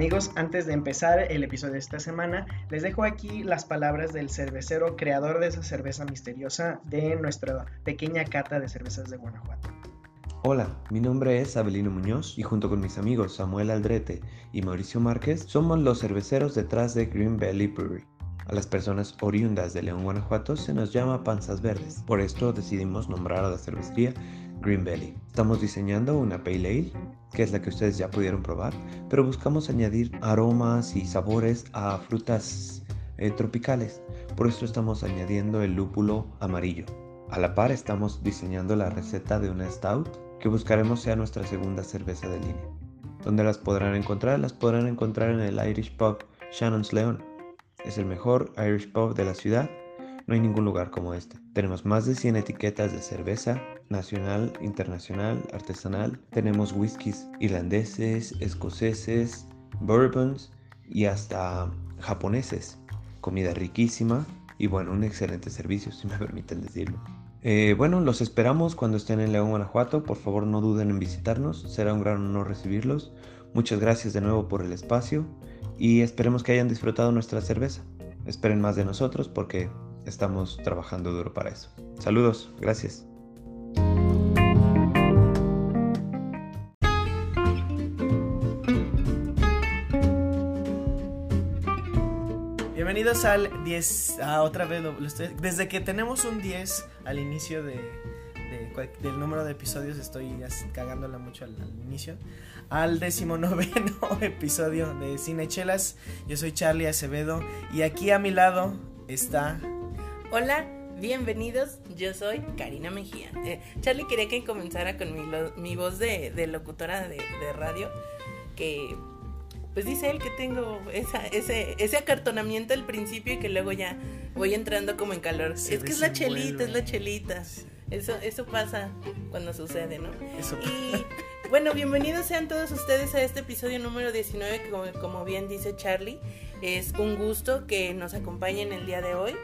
Amigos, antes de empezar el episodio de esta semana, les dejo aquí las palabras del cervecero creador de esa cerveza misteriosa de nuestra pequeña cata de cervezas de Guanajuato. Hola, mi nombre es Abelino Muñoz y junto con mis amigos Samuel Aldrete y Mauricio Márquez somos los cerveceros detrás de Green Valley Brewery. A las personas oriundas de León, Guanajuato se nos llama panzas verdes. Por esto decidimos nombrar a la cervecería Green Valley. Estamos diseñando una Pale Ale, que es la que ustedes ya pudieron probar, pero buscamos añadir aromas y sabores a frutas eh, tropicales. Por esto estamos añadiendo el lúpulo amarillo. A la par estamos diseñando la receta de una stout que buscaremos sea nuestra segunda cerveza de línea. ¿Dónde las podrán encontrar? Las podrán encontrar en el Irish Pub Shannon's León. Es el mejor Irish Pub de la ciudad. No hay ningún lugar como este. Tenemos más de 100 etiquetas de cerveza, nacional, internacional, artesanal. Tenemos whiskies irlandeses, escoceses, bourbons y hasta japoneses. Comida riquísima y bueno, un excelente servicio, si me permiten decirlo. Eh, bueno, los esperamos cuando estén en León, Guanajuato. Por favor, no duden en visitarnos. Será un gran honor recibirlos. Muchas gracias de nuevo por el espacio y esperemos que hayan disfrutado nuestra cerveza. Esperen más de nosotros porque estamos trabajando duro para eso. Saludos, gracias. Bienvenidos al 10. Ah, otra vez. Desde que tenemos un 10 al inicio del número de episodios, estoy cagándola mucho al, al inicio. Al decimonoveno episodio de Cinechelas. Yo soy Charlie Acevedo. Y aquí a mi lado está. Hola, bienvenidos, yo soy Karina Mejía. Eh, Charlie quería que comenzara con mi, lo- mi voz de, de locutora de, de radio, que pues dice él que tengo esa, ese, ese acartonamiento al principio y que luego ya voy entrando como en calor. Se es que es la chelita, es la chelita. Eso, eso pasa cuando sucede, ¿no? Eso. Y bueno, bienvenidos sean todos ustedes a este episodio número 19, que como, como bien dice Charlie, es un gusto que nos acompañen el día de hoy.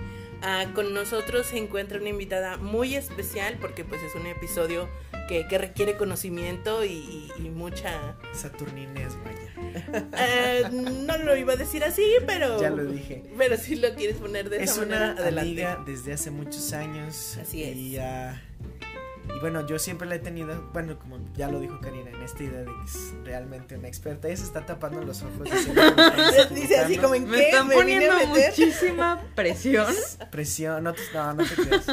Ah, con nosotros se encuentra una invitada muy especial porque pues es un episodio que, que requiere conocimiento y, y- y mucha... Saturnines, vaya. Ah, no lo iba a decir así, pero... Ya lo dije. Pero si lo quieres poner de Es esa una manera, adelante. amiga desde hace muchos años. Así es. Y, ah, y bueno, yo siempre la he tenido, bueno, como ya lo dijo Karina, en esta idea de que es realmente una experta. Ella se está tapando los ojos. Dice así como en Me qué están me vine poniendo a meter. muchísima presión. Presión, no te, no, no te creas.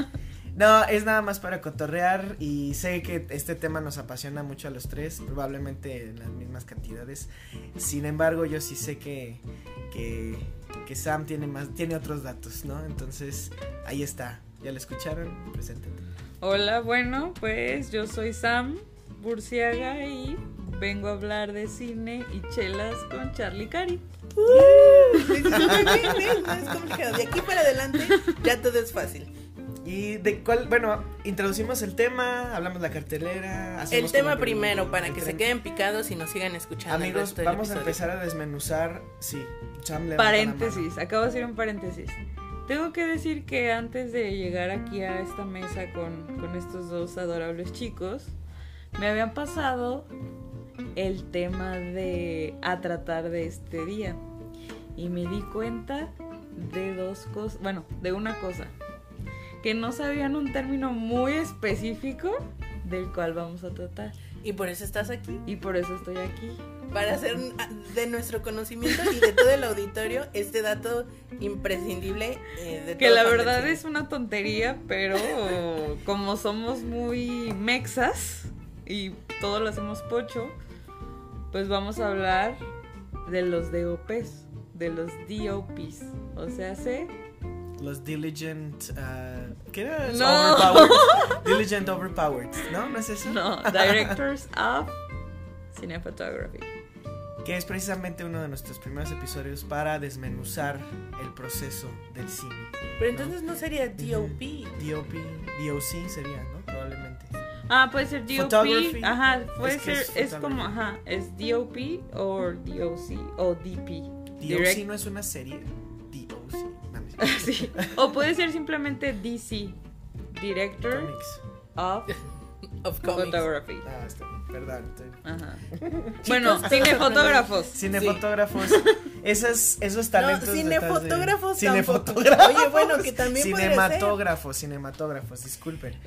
No, es nada más para cotorrear y sé que este tema nos apasiona mucho a los tres, probablemente en las mismas cantidades. Sin embargo, yo sí sé que, que, que Sam tiene más, tiene otros datos, ¿no? Entonces, ahí está. ¿Ya lo escucharon? Preséntate. Hola, bueno, pues yo soy Sam Burciaga y vengo a hablar de cine y chelas con Charlie Cari. No es complicado. De aquí para adelante ya todo es fácil. ¿Y de cuál? Bueno, introducimos el tema, hablamos la cartelera. El tema primero para que se queden picados y nos sigan escuchando. el Amigos, vamos a empezar a desmenuzar. Sí, Sam Paréntesis, acabo de hacer un paréntesis. Tengo que decir que antes de llegar aquí a esta mesa con, con estos dos adorables chicos, me habían pasado el tema de a tratar de este día. Y me di cuenta de dos cosas, bueno, de una cosa, que no sabían un término muy específico del cual vamos a tratar. Y por eso estás aquí. Y por eso estoy aquí. Para hacer de nuestro conocimiento y de todo el auditorio este dato imprescindible. eh, de Que la verdad es una tontería, pero como somos muy mexas y todo lo hacemos pocho, pues vamos a hablar de los DOPs, de los DOPs. O sea, ¿sí? Los Diligent. ah, ¿Qué era? No. Overpowered. Diligent Overpowered, ¿no? ¿No es eso? No, Directors of Cinematography. Que es precisamente uno de nuestros primeros episodios para desmenuzar el proceso del cine. Pero entonces no sería DOP. DOP, DOC sería, ¿no? Probablemente. Ah, puede ser DOP. Photography. Ajá, puede Es ser, es es, como, ajá, es DOP o DOC o DP. DOC Direct- no es una serie. Sí. O puede ser simplemente DC, Director Comics. of Of comics. Photography. Ah, está bien, perdón. estoy- Ajá. Bueno, cinefotógrafos. Cinefotógrafos. Esos, esos talentos. No, detrás de- cinefotógrafos Cinefotógrafos. Oye, bueno, que también ser. Cinematógrafos, cinematógrafos, disculpen.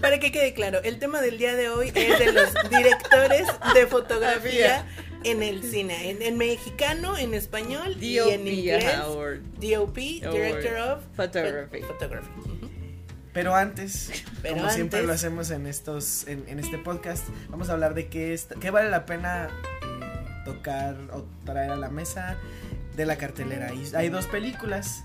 Para que quede claro, el tema del día de hoy es de los directores de fotografía en el cine. En, en mexicano, en español y en inglés. DOP, Director of Photography. Phot- Photography. Pero antes, Pero como siempre lo hacemos en estos, en, en este podcast, vamos a hablar de qué, es, qué vale la pena eh, tocar o traer a la mesa de la cartelera. Y hay dos películas.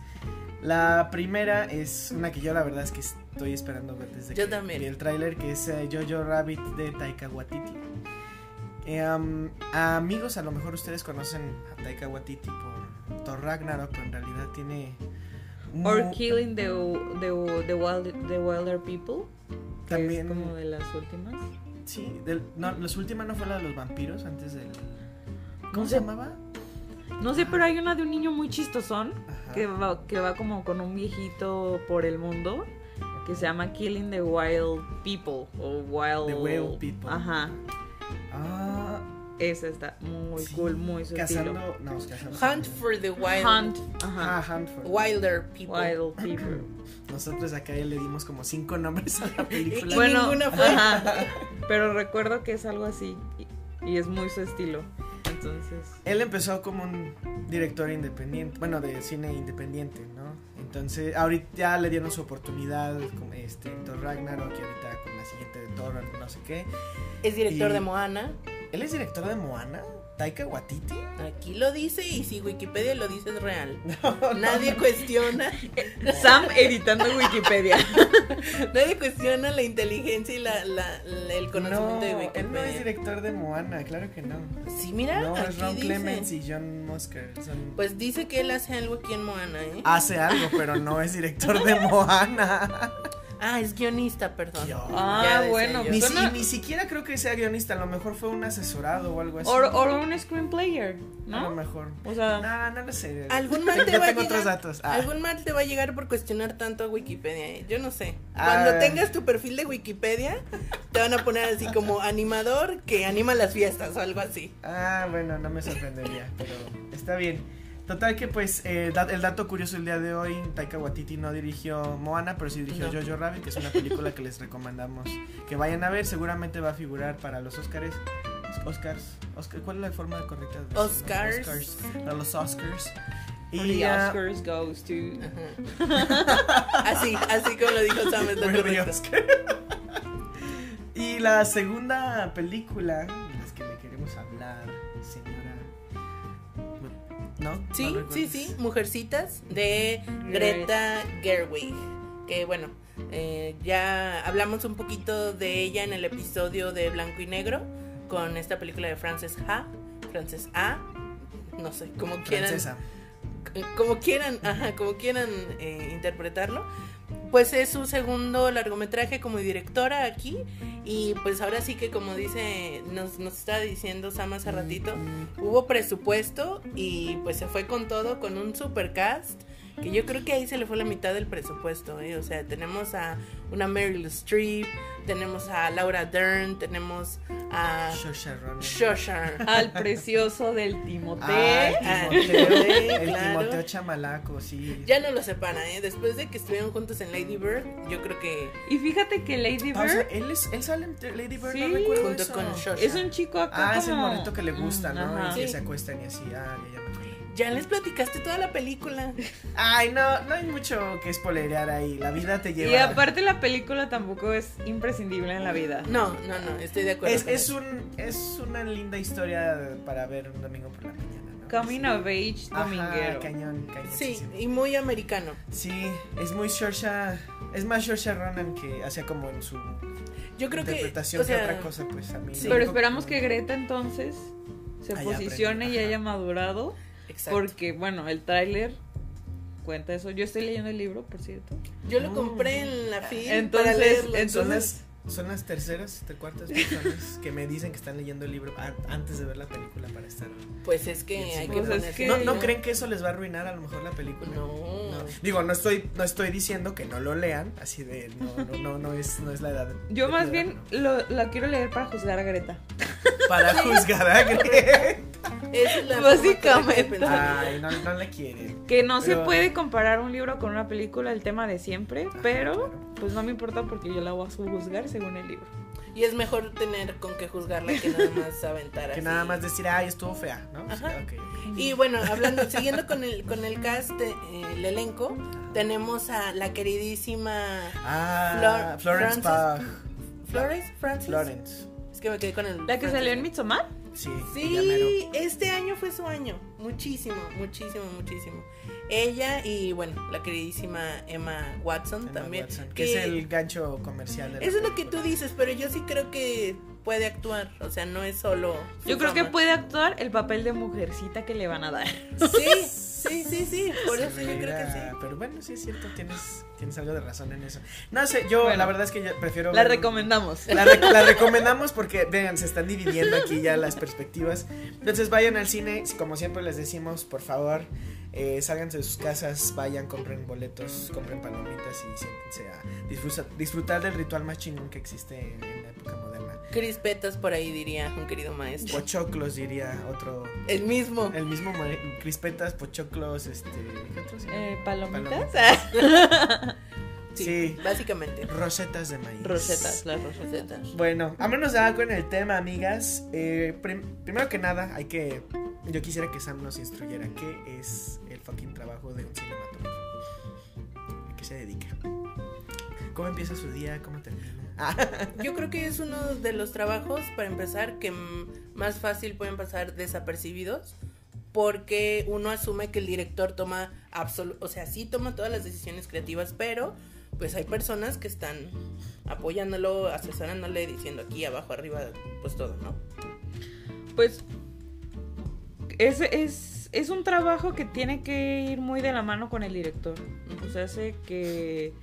La primera es una que yo la verdad es que estoy esperando ver desde Yo que también. vi el tráiler, que es eh, Jojo Rabbit de Taika Waititi. Um, amigos, a lo mejor ustedes conocen a Taika Waititi por Thor Ragnarok, pero en realidad tiene... Or Killing the, the, the, wild, the Wilder People. que También- Es como de las últimas. Sí, del, no, las últimas no fue la de los vampiros antes del. ¿Cómo No se llamaba? No sé, pero hay una de un niño muy chistosón que va, que va como con un viejito por el mundo que se llama Killing the Wild People o Wild The Wild People. Ajá, Ah, esa está muy sí, cool, muy su Cazando. estilo. No, cazando. Hunt for the Wild. Hunt, Ah. Hunt for- Wilder People. Wild People. Nosotros acá ya le dimos como cinco nombres a la película. Y Bueno, ninguna fue. ajá, pero recuerdo que es algo así y, y es muy su estilo. Entonces, Él empezó como un director independiente, bueno, de cine independiente, ¿no? Entonces, ahorita ya le dieron su oportunidad como este, Thor Ragnarok y ahorita no sé qué. Es director Y- de Moana. ¿Él es director de Moana? ¿Taika Waititi? Aquí lo dice y si Wikipedia lo dice es real. Nadie cuestiona, Sam editando Wikipedia. nadie cuestiona la inteligencia y la, la- la- el conocimiento no, de él no es Wikipedia. director de Moana, claro que no. Sí, mira, No, es aquí Ron dice. Clements y John Musker. son- Pues dice que él hace algo aquí en Moana, ¿eh? Hace algo, pero no es director de Moana. Ah, es guionista, perdón. Guion. Ah, bueno. Ni, Suena- si- ni siquiera creo que sea guionista, a lo mejor fue un asesorado o algo así. O, un screenplayer, A lo ¿no? mejor. O sea, No, no lo sé. Algún mal te va a tengo otros llegar. datos. Ah, Algún mal te va a llegar por cuestionar tanto a Wikipedia, ¿eh? Yo no sé. Ah. Cuando tengas tu perfil de Wikipedia, te van a poner así como animador que anima las fiestas o algo así. ah, bueno, no me sorprendería, pero está bien. Total que pues eh, da- el dato curioso el día de hoy, Taika Waititi no dirigió Moana, pero sí dirigió No. Jojo Rabbit, que es una película que les recomendamos que vayan a ver, seguramente va a figurar para los Oscars. Oscars, Oscar, ¿cuál es la forma correcta? de? Oscars. Oscars, para los Oscars. Y the Oscars goes to... Así, así como lo dijo Sam, es lo correcto. Y la segunda película de las que le queremos hablar. ¿No? ¿No Sí, sí, sí, Mujercitas de Greta Gerwig. Que bueno, eh, ya hablamos un poquito de ella en el episodio de Blanco y Negro con esta película de Frances Ha, Frances A, no sé, como quieran, Francesa. como quieran, ajá, como quieran eh, interpretarlo. Pues es su segundo largometraje como directora aquí y pues ahora sí que como dice, nos, nos estaba diciendo Sam hace ratito, hubo presupuesto y pues se fue con todo, con un super cast. Que yo creo que ahí se le fue la mitad del presupuesto, ¿eh? O sea, tenemos a una Meryl Streep, tenemos a Laura Dern, tenemos a. Shosha. Al precioso del Timote. Ah, Ah, Timoteo, Timoteo, el claro. Timoteo Chamalaco, sí. Ya no lo separa, ¿eh? Después de que estuvieron juntos en Lady Bird, yo creo que Y fíjate que Lady Pausa, Bird él, es, él sale en Lady Bird, Sí. no recuerdo junto eso. con Shosha. es un chico acá Ah, es el morrito que le gusta, ¿no? ajá. Y que Sí. se acuestan y así. Ah, ya, me. Ya les platicaste toda la película. Ay, no, no hay mucho que spoilerear ahí. La vida te lleva. Y aparte la película tampoco es imprescindible en la vida. No, no, no, estoy de acuerdo. es, con es, eso. un, es una linda historia para ver un domingo por la mañana, ¿no? Coming of age Ajá, dominguero. cañón, cañón. Sí, y muy americano. Sí, es muy Saoirse, es más Saoirse Ronan que hacía como en su Yo creo que, interpretación o sea, que otra cosa, pues a mí. sí. lo Pero esperamos que Greta entonces se posicione y haya ajá. madurado. Exacto. Porque, bueno, el tráiler cuenta eso. Yo estoy leyendo el libro, por cierto. Yo lo Mm. compré en la FIL para Entonces- leerlo. entonces- Son las, terceras, te- cuartas personas que me dicen que están leyendo el libro an- antes de ver la película para estar. Pues es que hay que Pues es ponerse que- ¿No, ¿No creen que eso les va a arruinar a lo mejor la película? No. Digo, no estoy, no estoy diciendo que no lo lean, así de no, no, no, no es, no es la edad. Yo de más bien ¿no? lo, la quiero leer para juzgar a Greta. Para juzgar a Greta. Esa es la Básicamente. pensar. Ay, no, no la quieren. Que no se Pero- puede comparar un libro con una película, el tema de siempre, Ajá, pero claro. pues no me importa porque yo la voy a juzgar según el libro. Y es mejor tener con qué juzgarla que nada más aventar Que así. nada más decir, ay, estuvo fea, ¿no? Sí, Ajá. ok. Y bueno, hablando, siguiendo con el, con el cast, eh, el elenco, tenemos a la queridísima Ah, Flor- Florence Pugh. Florence, Francis. Florence. Es que me quedé con el. ¿La que Francis. salió en Midsommar? Sí. Sí, este año fue su año. Muchísimo, muchísimo, muchísimo. Ella y bueno, la queridísima Emma Watson Emma también. Watson, que es el gancho comercial. de la Eso es lo que tú dices, pero yo sí creo que puede actuar. O sea, no es solo. Yo creo que puede actuar el papel de mujercita que le van a dar. Sí, sí, sí, sí. Por eso yo creo que sí. Pero bueno, sí es cierto, tienes, tienes algo de razón en eso. No sé, yo Bueno. la verdad es que yo prefiero. La ver- recomendamos. La, re- la recomendamos porque, vean, se están dividiendo aquí ya las perspectivas. Entonces vayan al cine, como siempre les decimos, por favor, eh, sálganse de sus casas, vayan, compren boletos, compren palomitas y siéntense a disfrutar, disfrutar del ritual más chingón que existe en la época moderna. Crispetas por ahí diría un querido maestro. Pochoclos diría otro, El mismo. el mismo crispetas, pochoclos, este, ¿qué otros? Eh, ¿Palomitas? Sí, Sí. básicamente. Rosetas de maíz. Rosetas, las rosetas. Rosetas. Bueno, vámonos ya con el tema, amigas. Eh, prim- primero que nada, hay que. Yo quisiera que Sam nos instruyera qué es el fucking trabajo de un cinematógrafo. ¿A qué se dedica? ¿Cómo empieza su día? ¿Cómo termina? Yo creo que es uno de los trabajos, para empezar, que más fácil pueden pasar desapercibidos. Porque uno asume que el director toma o sea, sí toma todas las decisiones creativas, pero pues hay personas que están apoyándolo, asesorándole, diciendo aquí, abajo, arriba, pues todo, ¿no? Pues es, es, es un trabajo que tiene que ir muy de la mano con el director. O sea, hace que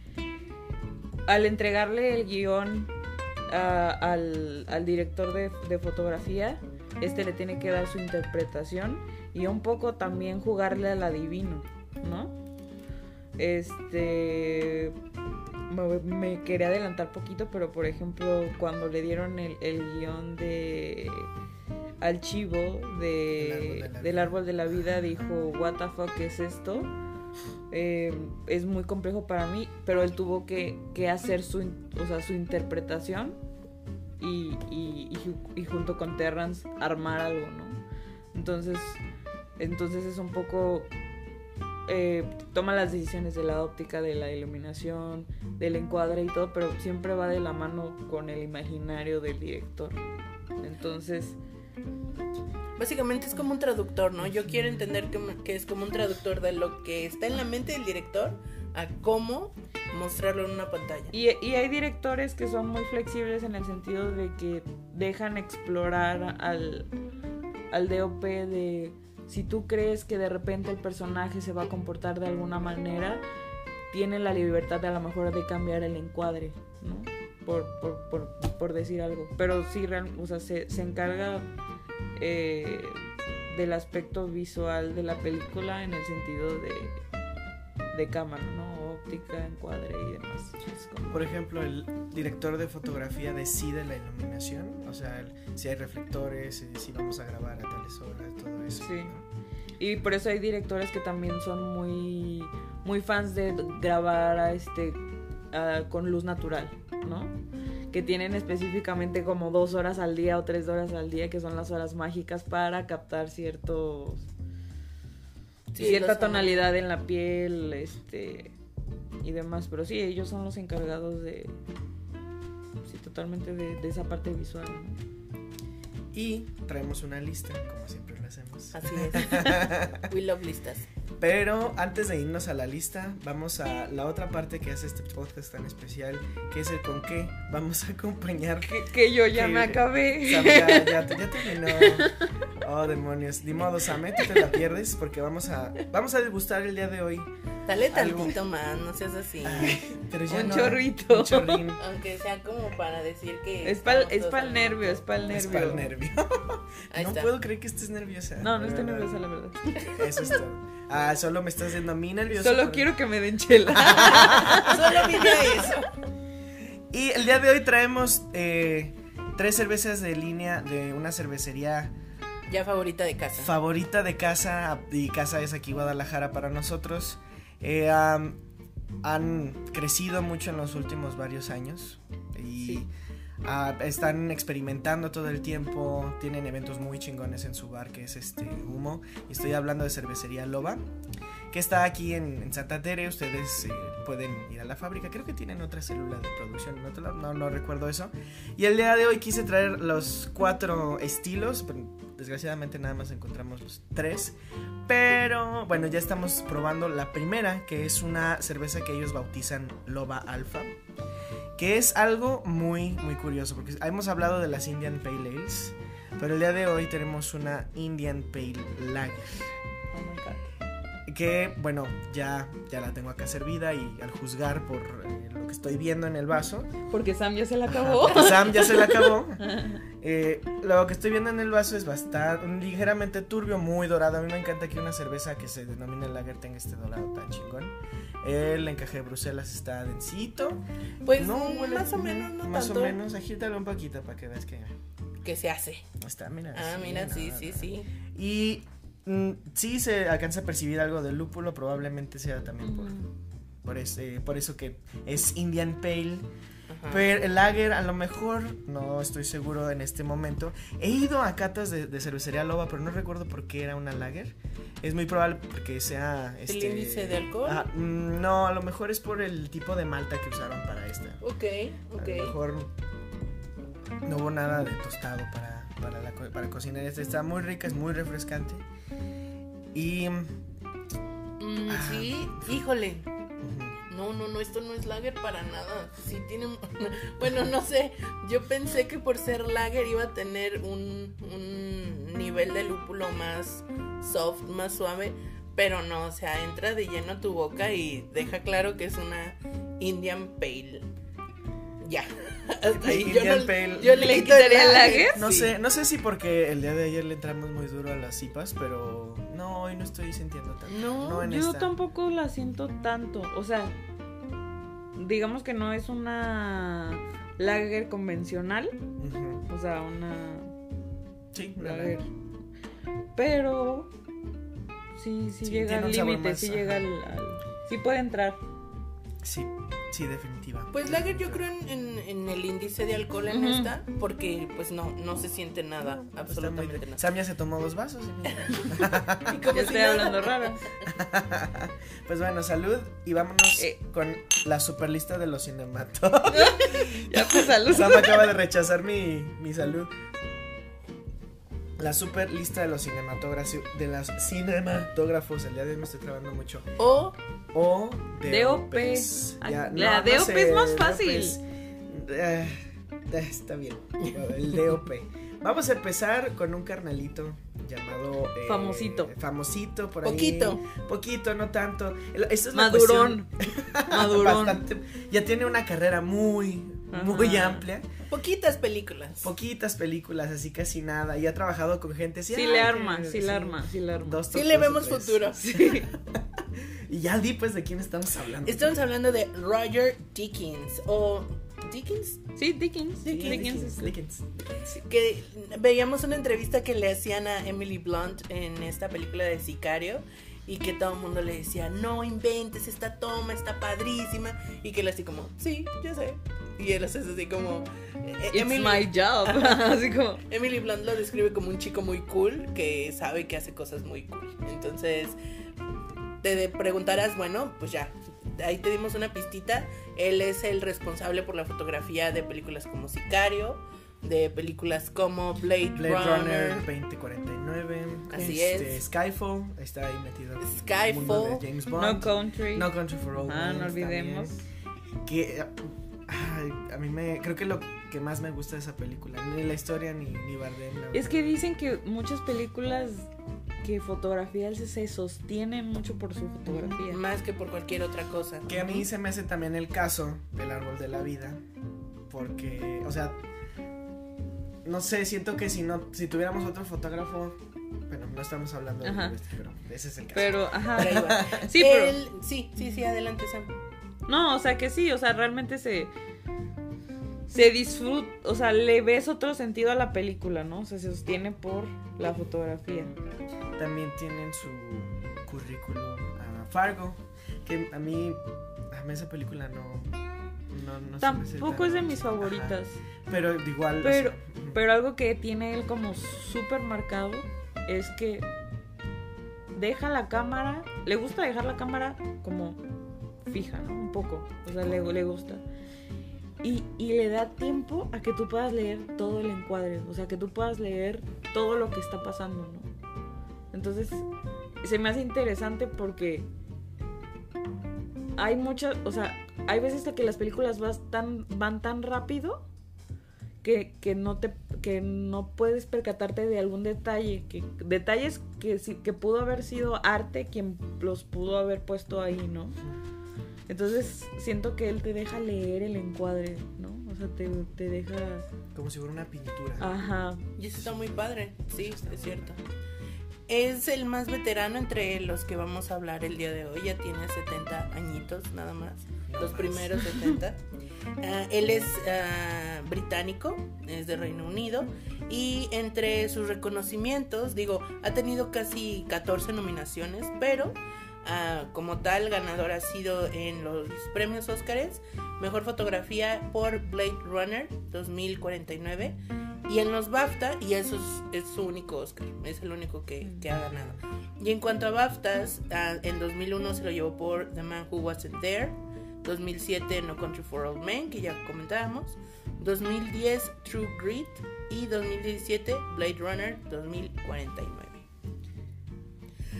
al entregarle el guion al, al director de, de fotografía, este le tiene que dar su interpretación y un poco también jugarle al adivino, ¿no? Este me, me quería adelantar poquito, pero por ejemplo, cuando le dieron el, el guion de al chivo de, del árbol de la vida, dijo, what the fuck es esto? Eh, es muy complejo para mí, pero él tuvo que, que hacer su, o sea, su interpretación y, y, y junto con Terrance armar algo, ¿no? Entonces, entonces es un poco eh, toma las decisiones de la óptica, de la iluminación, del encuadre y todo, pero siempre va de la mano con el imaginario del director. Entonces, Básicamente es como un traductor, ¿no? Yo quiero entender que, que es como un traductor de lo que está en la mente del director a cómo mostrarlo en una pantalla. y, hay directores que son muy flexibles en el sentido de que dejan explorar al, al DOP de si tú crees que de repente el personaje se va a comportar de alguna manera, tiene la libertad a lo mejor de cambiar el encuadre, ¿no? Por, por, por, por decir algo. Pero sí, o sea, se, se encarga eh, del aspecto visual de la película en el sentido de, de cámara, ¿no? Óptica, encuadre y demás. Como- Por ejemplo, el director de fotografía decide la iluminación, o sea, el- si hay reflectores, eh, si vamos a grabar a tales horas, todo eso. Sí. ¿no? Y por eso hay directores que también son muy, muy fans de grabar a este a- con luz natural, ¿no? Que tienen específicamente como dos horas al día o tres horas al día, que son las horas mágicas para captar ciertos Sí, cierta tonalidad en la piel, este y demás. Pero sí, ellos son los encargados de sí, totalmente de, de esa parte visual. ¿no? Y traemos una lista, como siempre lo hacemos. Así es. We love listas. Pero antes de irnos a la lista, vamos a la otra parte que hace este podcast tan especial, que es el con qué vamos a acompañar. Que, que yo ya Que- me acabé. Sam, ya, ya, ya terminó. Oh, demonios. Ni modo, Sam, ¿eh? tú te la pierdes porque vamos a, vamos a degustar el día de hoy. Dale Algo. tantito más, no seas así. Ay, pero ya Un no, chorrito. Un chorrín. Aunque sea como para decir que. Es para el nervio, es para el Es nervio. para el nervio. Ahí no está. puedo creer que estés nerviosa. No, no estoy verdad. nerviosa, la verdad. Eso es todo. Ah, solo me estás haciendo a mí nerviosa. Solo pero- quiero que me den chela. Solo vine a eso. Y el día de hoy traemos eh, tres cervezas de línea de una cervecería Ya favorita de casa. favorita de casa y casa es aquí Guadalajara para nosotros. Eh, han crecido mucho en los últimos varios años y Sí. Ah, están experimentando todo el tiempo. Tienen eventos muy chingones en su bar que es este Humo. Y estoy hablando de cervecería Loba que está aquí en, Santa Tere. Ustedes eh, pueden ir a la fábrica. Creo que tienen otra célula de producción. No, no recuerdo eso. Y el día de hoy quise traer los cuatro estilos. pero desgraciadamente nada más encontramos los tres. Pero bueno, ya estamos probando la primera, que es una cerveza que ellos bautizan Loba Alpha. Que es algo muy, muy curioso. Porque hemos hablado de las Indian Pale Ales. Pero el día de hoy tenemos una Indian Pale Lager. Que bueno ya ya la tengo acá servida y al juzgar por eh, lo que estoy viendo en el vaso Porque Sam ya se la acabó. Sam ya se la acabó eh, lo que estoy viendo en el vaso es bastante ligeramente turbio muy dorado a mí me encanta que una cerveza que se denomina lager tenga este dorado tan chingón el encaje de Bruselas está densito Pues huele- más o menos, no más tanto. o menos agítalo un poquito para que veas que Que se hace. está mira Ah, sí, mira, no, sí, no, sí, no. sí. y mm, sí se alcanza a percibir algo del lúpulo probablemente sea también por por, ese, por eso que es Indian Pale. Ajá. Pero el lager, a lo mejor, no estoy seguro en este momento. He ido a catas de, de cervecería Loba, pero no recuerdo por qué era una lager. Es muy probable porque sea. Este, índice de alcohol? Mm, no, a lo mejor es por el tipo de malta que usaron para esta. Ok, A lo ok. mejor no hubo nada de tostado para, para, la, para cocinar. Esta está muy rica, es muy refrescante. Y. Mm, Ah. sí, híjole. No, no, no, esto no es lager para nada. Sí tiene... Bueno, no sé. Yo pensé que por ser lager iba a tener un, un nivel de lúpulo más soft, más suave. Pero no, o sea, entra de lleno a tu boca y deja claro que es una Indian Pale. Ya. Hasta ahí. Yo, Indian no- Pale. yo le, ¿Le quito el quitaría lager? No Sí. sé, no sé si porque el día de ayer le entramos muy duro a las IPAs, pero no, hoy no estoy sintiendo tanto. No, en Yo esta. tampoco la siento tanto. O sea, digamos que no es una lager convencional. O sea, una Sí, la lager. Pero sí, sí, Sí, llega al límite, sí ajá. llega al, al- Sí puede entrar. Sí, sí, Pues lager yo creo en, en- en el índice de alcohol en esta, porque pues no, no se siente nada, muy absolutamente nada. Sam ya se tomó dos vasos. y mira. Y como Ya si estoy nada. hablando raro. pues bueno, salud y vámonos Eh. con la super lista de los cinematos. Ya pues salud. Sam acaba de rechazar mi, mi salud. La super lista de los cinematógrafos, de las cinematógrafos. El día de hoy me estoy trabando mucho. O O DOP. DOPs. Ya, la no, no DOP sé, es más fácil. Eh, está bien. El DOP. Vamos a empezar con un carnalito llamado eh, Famosito. Famosito por ahí. Poquito. Poquito, no tanto. Esta es la Madurón. cuestión- Madurón. Bastante- ya tiene una carrera muy, muy Ajá. amplia. poquitas películas. Poquitas películas, así casi nada. Y ha trabajado con gente. Sí le arma, sí le arma, sí le arma. Dos, Sí le vemos tres. futuro. Sí. Y ya di pues de quién estamos hablando. Estamos hablando de Roger Dickens o Dickens, Sí, Dickens. Dickens, Dickens. que veíamos una entrevista que le hacían a Emily Blunt en esta película de Sicario y que todo el mundo le decía, no inventes esta toma, está padrísima y que él así como, sí, yo sé. Y él hace así como... eh, It's my job. Así como. Emily Blunt lo describe como un chico muy cool que sabe que hace cosas muy cool. Entonces, te preguntarás, bueno, pues ya, ahí te dimos una pistita. Él es el responsable por la fotografía de películas como Sicario, de películas como Blade, Blade Runner, Runner, 2049. Así este, es. Skyfall, está ahí metido. en el Skyfall. mundo de James No Bond. Country. No Country for Old ah, no olvidemos. también, Que ay, a mí me creo que lo que más me gusta de esa película, ni la historia ni ni Bardem. Es verdad. que dicen que muchas películas que fotografía se- se sostienen mucho por su fotografía. más que por cualquier otra cosa. Que a mí se me hace también el caso del árbol de la vida. Porque, o sea, no sé, siento que si no, si tuviéramos otro fotógrafo, bueno, no estamos hablando de este, pero ese es el caso. Pero, ajá. Por ahí va. Sí, pero. El- sí, sí, sí, adelante, Sam. No, o sea que sí, o sea, realmente se. Se disfruta, o sea, le ves otro sentido a la película, ¿no? O sea, se sostiene por la fotografía. También tienen su currículum a Fargo, que a mí, a mí esa película no, no, no Tampoco es de mis Ajá. favoritas. Pero igual. o Pero, sea, pero algo que tiene él como súper marcado es que deja la cámara, le gusta dejar la cámara como fija, ¿no? Un poco, o sea, le, le gusta. Y, y le da tiempo a que tú puedas leer todo el encuadre, o sea, que tú puedas leer todo lo que está pasando, ¿no? Entonces, se me hace interesante porque hay muchas, o sea, hay veces de que las películas vas tan, van tan rápido que, que no te que no puedes percatarte de algún detalle que detalles que sí- que pudo haber sido arte quien los pudo haber puesto ahí no entonces siento que él te deja leer el encuadre no o sea te, te deja Como si fuera una pintura. ajá Y eso está muy padre, sí, es cierto. Es el más veterano entre los que vamos a hablar el día de hoy. Ya tiene 70 añitos nada más. No los más. primeros 70. Ah, él es ah, británico, es de Reino Unido. Y entre sus reconocimientos, digo, ha tenido casi 14 nominaciones, pero ah, como tal, ganador ha sido en los premios Óscares. Mejor fotografía por Blade Runner 2049 y en los BAFTA, y eso es, es su único Oscar, es el único que, que ha ganado. Y en cuanto a BAFTAs, en 2001 se lo llevó por The Man Who Wasn't There, 2007 No Country for Old Men, que ya comentábamos, 2010 True Grit y 2017 Blade Runner 2049.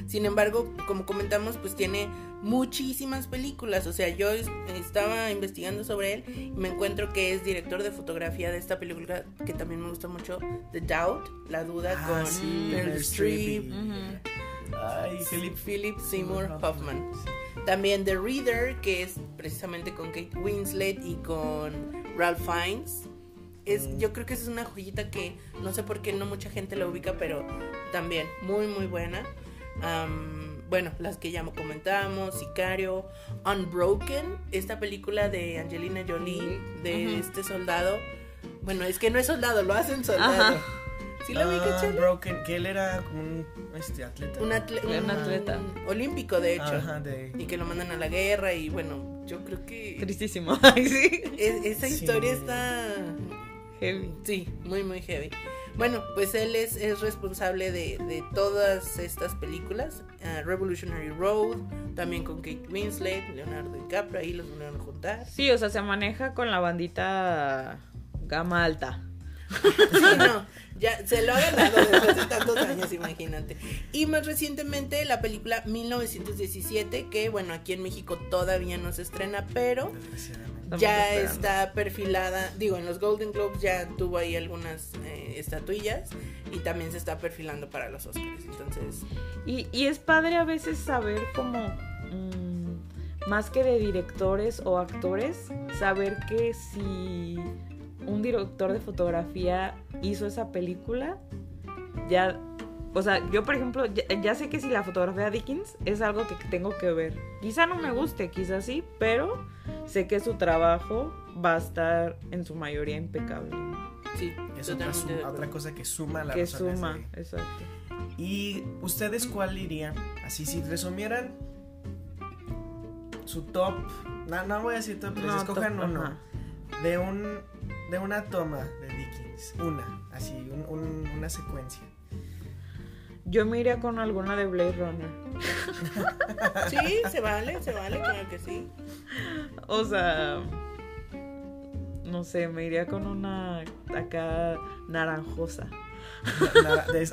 Sin embargo, como comentamos, pues tiene muchísimas películas. O sea, yo es- estaba investigando sobre él y me encuentro que es director de fotografía de esta película que también me gusta mucho, The Doubt, La Duda Ah, con sí, Meryl Streep. Ay, Philip, Philip. Seymour Hoffman. También The Reader, que es precisamente con Kate Winslet y con Ralph Fiennes. Es, Mm. Yo creo que esa es una joyita que no sé por qué no mucha gente la ubica, pero también muy, muy buena. Bueno, las que ya comentábamos, Sicario, Unbroken, esta película de Angelina Jolie, de este soldado. Bueno, es que no es soldado, lo hacen soldado. Ajá. ¿Sí lo ubicas, Ah, Charlie? Broken, que él era como un este, atleta. Un, atle- un un atleta. olímpico, de hecho. Ajá, de... Y que lo mandan a la guerra y bueno, yo creo que tristísimo Ay, sí. es- esa Sí. historia está, heavy sí, muy muy heavy. Bueno, pues él es, es responsable de, de todas estas películas. ah, Revolutionary Road, también con Kate Winslet, Leonardo DiCaprio, ahí los volvieron a juntar. sí o sea se maneja con la bandita gama alta Sí, no, ya se lo ha ganado después de tantos años, imagínate. Y más recientemente la película 1917, que bueno, aquí en México todavía no se estrena, pero ya está perfilada, digo, en los Golden Globes ya tuvo ahí algunas eh, estatuillas y también se está perfilando para los Oscars. Entonces, Y, y es padre a veces saber como, mm, más que de directores o actores, saber que si un director de fotografía hizo esa película, ya, o sea, yo por ejemplo, ya, ya sé que si la fotografía de Dickens es algo que tengo que ver. Quizá no me guste, quizá sí, pero sé que su trabajo va a estar en su mayoría impecable. sí, Es otra, suma- otra cosa que suma a la Que razón de suma, exacto. ¿Y ustedes cuál irían? Así, si resumieran su top. No, no voy a decir top, pero No, escojan top, uno. ajá. De un. De una toma de Dickens. Una. Así, un- un- una secuencia. Yo me iría con alguna de Blade Runner. Sí, se vale, se vale, claro que sí. O sea, no sé, me iría con una acá naranjosa.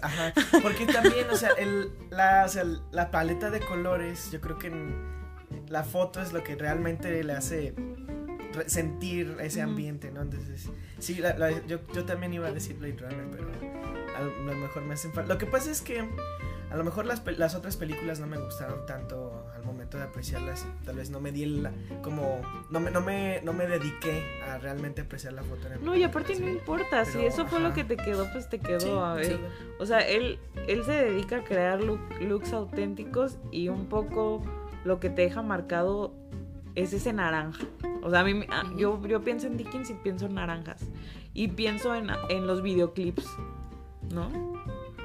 Ajá. Porque también, o sea, el, la, o sea, la paleta de colores, yo creo que en- la foto es lo que realmente le hace sentir ese ambiente, ¿no? Entonces, sí, la- la- yo, yo también iba a decir Blade Runner, pero a lo mejor me hacen falta. Lo que pasa es que a lo mejor las, las otras películas no me gustaron tanto al momento de apreciarlas. Tal vez no me di el, como, no me, no me, no me dediqué a realmente apreciar la foto. En el No, y aparte no importa, si eso fue lo que te quedó, pues te quedó Sí, a ver. sí. O sea, él, él se dedica a crear look- looks auténticos y un poco lo que te deja marcado es ese naranja. O sea, a mí, me- a- Ujú. yo, yo pienso en Dickens y pienso en naranjas. Y pienso en, en los videoclips, ¿no?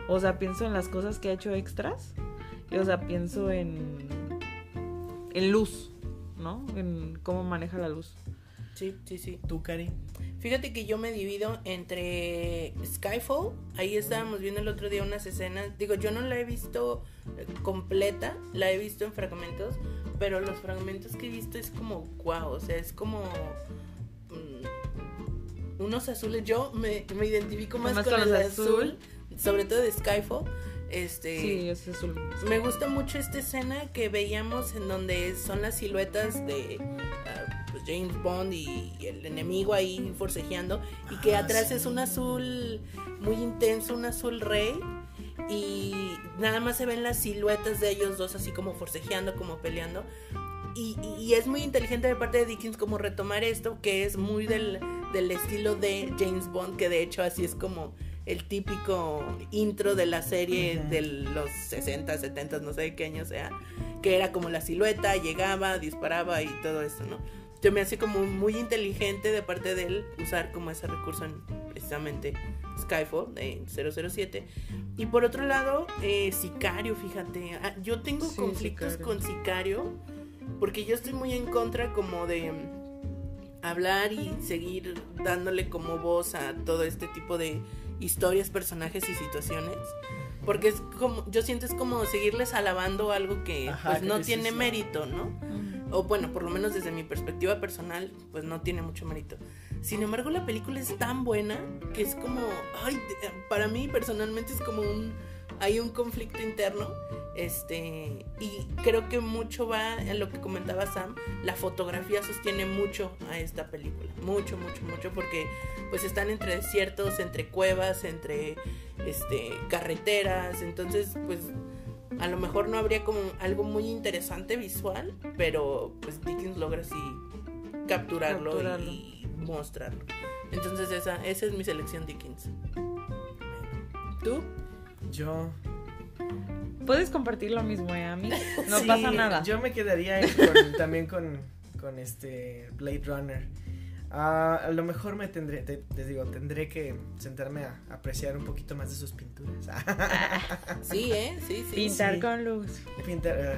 O sea, pienso en las cosas que ha hecho extras. Y, o sea, pienso en, en luz, ¿no? En cómo maneja la luz. Sí, sí, sí. ¿Tú, Cari? Fíjate que yo me divido entre Skyfall, ahí estábamos viendo el otro día unas escenas, digo, yo no la he visto eh, completa, la he visto en fragmentos, pero los fragmentos que he visto es como wow, o sea, es como mm, unos azules, yo me, me identifico más, con, el azul, azul. sobre todo de Skyfall, este... Sí, es azul. Me gusta mucho esta escena que veíamos en donde son las siluetas de pues, James Bond y, y el enemigo ahí forcejeando y que Ah, atrás sí. es un azul muy intenso, un azul rey y nada más se ven las siluetas de ellos dos así como forcejeando, como peleando. Y, y- es muy inteligente de parte de Dickens como retomar esto que es muy del, del estilo de James Bond, que de hecho así es como el típico intro de la serie Ujú. de los 60, 70, no sé de qué año sea, que era como la silueta, llegaba, disparaba y todo eso, ¿no? Se me hace como muy inteligente de parte de él usar como ese recurso en precisamente Skyfall de 007. Y por otro lado, eh, Sicario, fíjate, ah, yo tengo Sí, conflictos Sicario. con Sicario porque yo estoy muy en contra como de mm, hablar y seguir dándole como voz a todo este tipo de historias, personajes y situaciones. Porque es como, yo siento es como seguirles alabando algo que Ajá, pues no tiene no. mérito, ¿no? O bueno, por lo menos desde mi perspectiva personal, pues no tiene mucho mérito. Sin embargo, la película es tan buena que es como, ay, para mí personalmente es como un, hay un conflicto interno, este, y creo que mucho va en lo que comentaba Sam, la fotografía sostiene mucho a esta película, mucho, mucho, mucho, porque pues están entre desiertos, entre cuevas, entre, este, carreteras, entonces, pues a lo mejor no habría como algo muy interesante visual, pero pues Dickens logra así capturarlo, Capturarlo. y mostrarlo. Entonces esa, esa es mi selección Dickens. ¿Tú? Yo. Puedes compartir lo mismo, ¿eh? A mí no Sí, pasa nada. Yo me quedaría con- también con, con este Blade Runner. Ah, a lo mejor me tendré, te, digo, tendré que sentarme a apreciar un poquito más de sus pinturas. Sí, ¿eh? Sí, sí. Pintar sí. con luz. Pintar,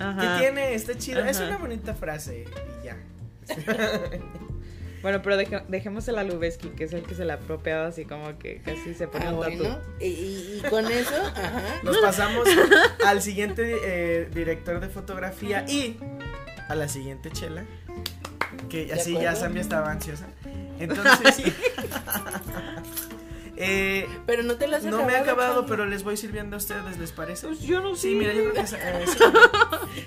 ah, Ajá. ¿Qué tiene? Está chido. Es una bonita frase y ya. Bueno, pero deje- dejemos el Lubeski, que es el que se la apropiaba así como que casi se pone Ah, un tatu. bueno. Y, y- y con eso, ajá. Nos pasamos al siguiente eh, director de fotografía y a la siguiente chela. Que ¿De así ya acuerdo? Sam ya estaba ansiosa. Entonces, eh, Pero no te lo has no me he acabado, pero les voy sirviendo a ustedes, ¿les parece? Pues yo no sé. Sí, mira, yo creo que eh, sí.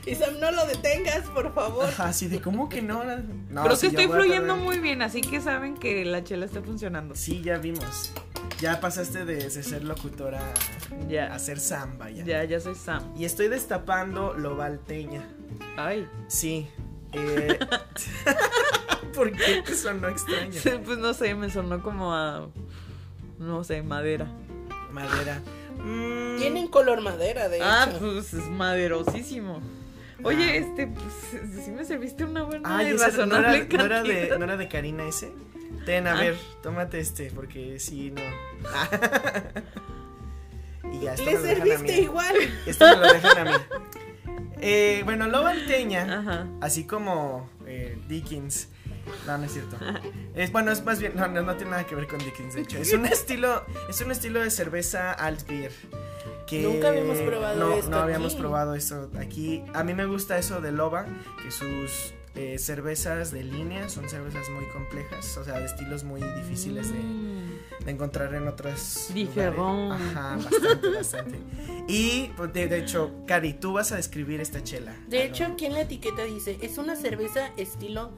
Y Sam, no lo detengas, por favor. Ajá, así de cómo que no. No, Creo sí, que estoy fluyendo muy bien, así que saben que la chela está funcionando. Sí, ya vimos. Ya pasaste de, de ser locutora a, Ya. a ser samba ya. Ya, ya soy Sam. Y estoy destapando Lobalteña. Ay. Sí. Eh, ¿Por qué te sonó extraño? Pues no sé, me sonó como a. No sé, madera. Madera. Mm, Tienen color madera, de Ah, hecho. pues es maderosísimo. Oye, este, pues sí me serviste una buena Ay, y ese no, era, razonable no era de, no era de Karina ese. Ten, a Ah. ver, tómate este, porque sí, no. y ya, esto Le me lo dejan a serviste mí. igual. Esto me lo dejan a mí. Eh, bueno, Lobalteña, Ajá. así como eh, Dickens. No, no es cierto. Es, bueno, es más bien, no, no, no tiene nada que ver con Dickens, de hecho. Es un estilo, es un estilo de cerveza alt beer. Que Nunca habíamos probado no, esto No habíamos aquí. probado esto aquí. A mí me gusta eso de Loba, que sus eh, cervezas de línea, son cervezas muy complejas, o sea, de estilos muy difíciles de, Mm. de encontrar en otras Diferón. Ajá, bastante, bastante. Y pues, de, de hecho, Cari, tú vas a describir esta chela. De hecho, aquí en la etiqueta dice, es una cerveza estilo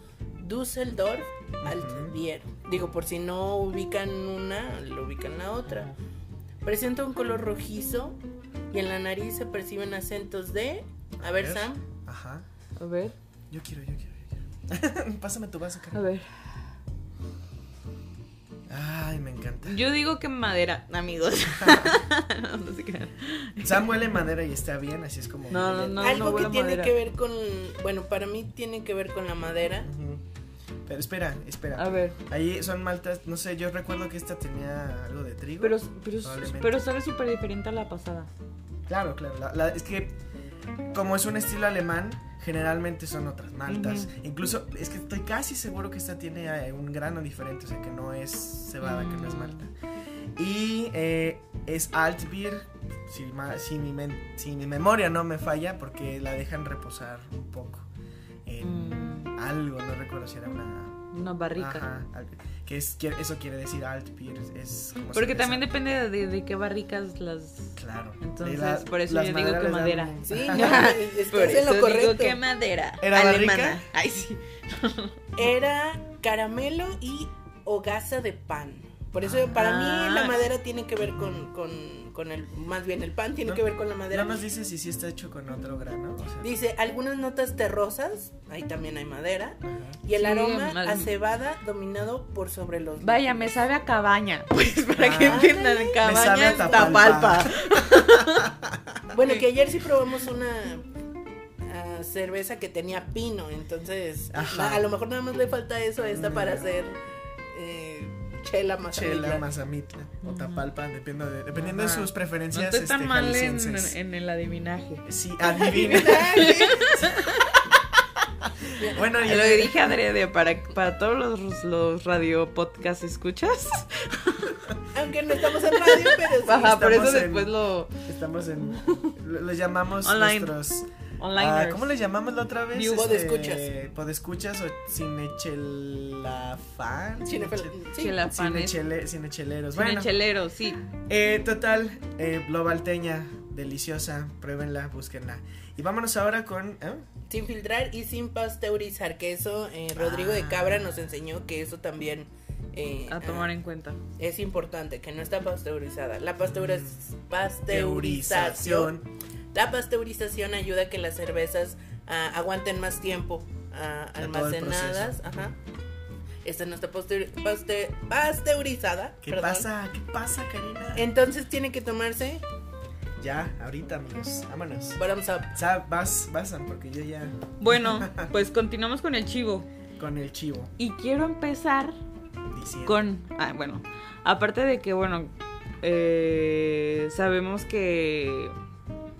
Düsseldorf Altbier. Digo, por si no ubican una, lo ubican la otra. Presenta un color rojizo y en la nariz se perciben acentos de... A ver, ver. Sam. Ajá. A ver, yo quiero, yo quiero. Pásame tu vaso, Cari. a ver. Ay, me encanta. Yo digo que madera, amigos. no, no se crean. Sam huele madera y está bien, así es como. No, no, no. Algo que tiene madera. que ver con... Bueno, para mí tiene que ver con la madera. Pero espera, espera. A ver. Ahí son maltas, no sé, yo recuerdo que esta tenía algo de trigo. Pero, pero, sabe súper diferente a la pasada. Claro, claro. la- la- es que como es un estilo alemán, generalmente son otras maltas. Incluso es que estoy casi seguro que esta tiene eh, un grano diferente, o sea que no es cebada, que no es malta. Y eh, es Altbier, si, ma- si mi men- si mi memoria no me falla, porque la dejan reposar un poco en Mm, algo, no recuerdo si era una... una barrica. Ajá, que es, eso quiere decir Altbier, es como Porque también depende de, de qué barricas las. Claro. Entonces, De por eso yo digo que dan madera. un- Sí, no, estás en lo correcto. madera. ¿Era alemana. barrica? Ay, sí. Era caramelo y hogaza de pan. Por eso para mí Ah. la madera tiene que ver con, con, con el, más bien el pan tiene No, que ver con la madera. Nada más dice si sí está hecho con otro grano. O sea, Dice algunas notas terrosas, ahí también hay madera. ajá. Y el Sí, aroma mal- a cebada dominado por sobre los... Vaya, me sabe a cabaña. Pues para que Ah. entiendan, sabe cabaña Tapalpa. Tapalpa. Bueno, que ayer sí probamos una ah, cerveza que tenía pino, entonces Ajá. a lo mejor nada más le falta eso a esta para hacer eh, chela más Chela, Mazamitla o Tapalpa, dependiendo de, dependiendo de sus No preferencias estoy tan este, mal en, el adivinaje. Sí, adivina. bueno, y Lo el- dije adrede para, para todos los, los radio podcast escuchas. Aunque no estamos en radio, pero sí. Ajá, por eso en- después lo estamos en. lo- Los llamamos Online. nuestros. Online. ah, ¿Cómo les llamamos la otra vez? Podescuchas. Podescuchas o cinechelafan. Chelafanes. Cinechele- cinecheleros. Bueno, Cinechelero, sí. Eh, total, eh, Globalteña, deliciosa, pruébenla, búsquenla. Y vámonos ahora con... ¿eh? Sin filtrar y sin pasteurizar, que eso eh, Rodrigo de Ah. Cabra nos enseñó que eso también eh, A tomar ah, en cuenta. es importante, que no está pasteurizada. La pasteuriz- Mm. pasteurización, la pasteurización ayuda a que las cervezas ah, aguanten más tiempo ah, almacenadas. Ajá. Esta no está paste- pasteurizada. ¿Qué perdón. pasa? ¿Qué pasa, Karina? Entonces tiene que tomarse Ya, ahorita, amigos. Vámonos. bottoms up. Vas, vas, porque yo ya Bueno, pues continuamos con el chivo. con el chivo Y quiero empezar diciendo. con. Ah, bueno. Aparte de que, bueno. eh, sabemos que.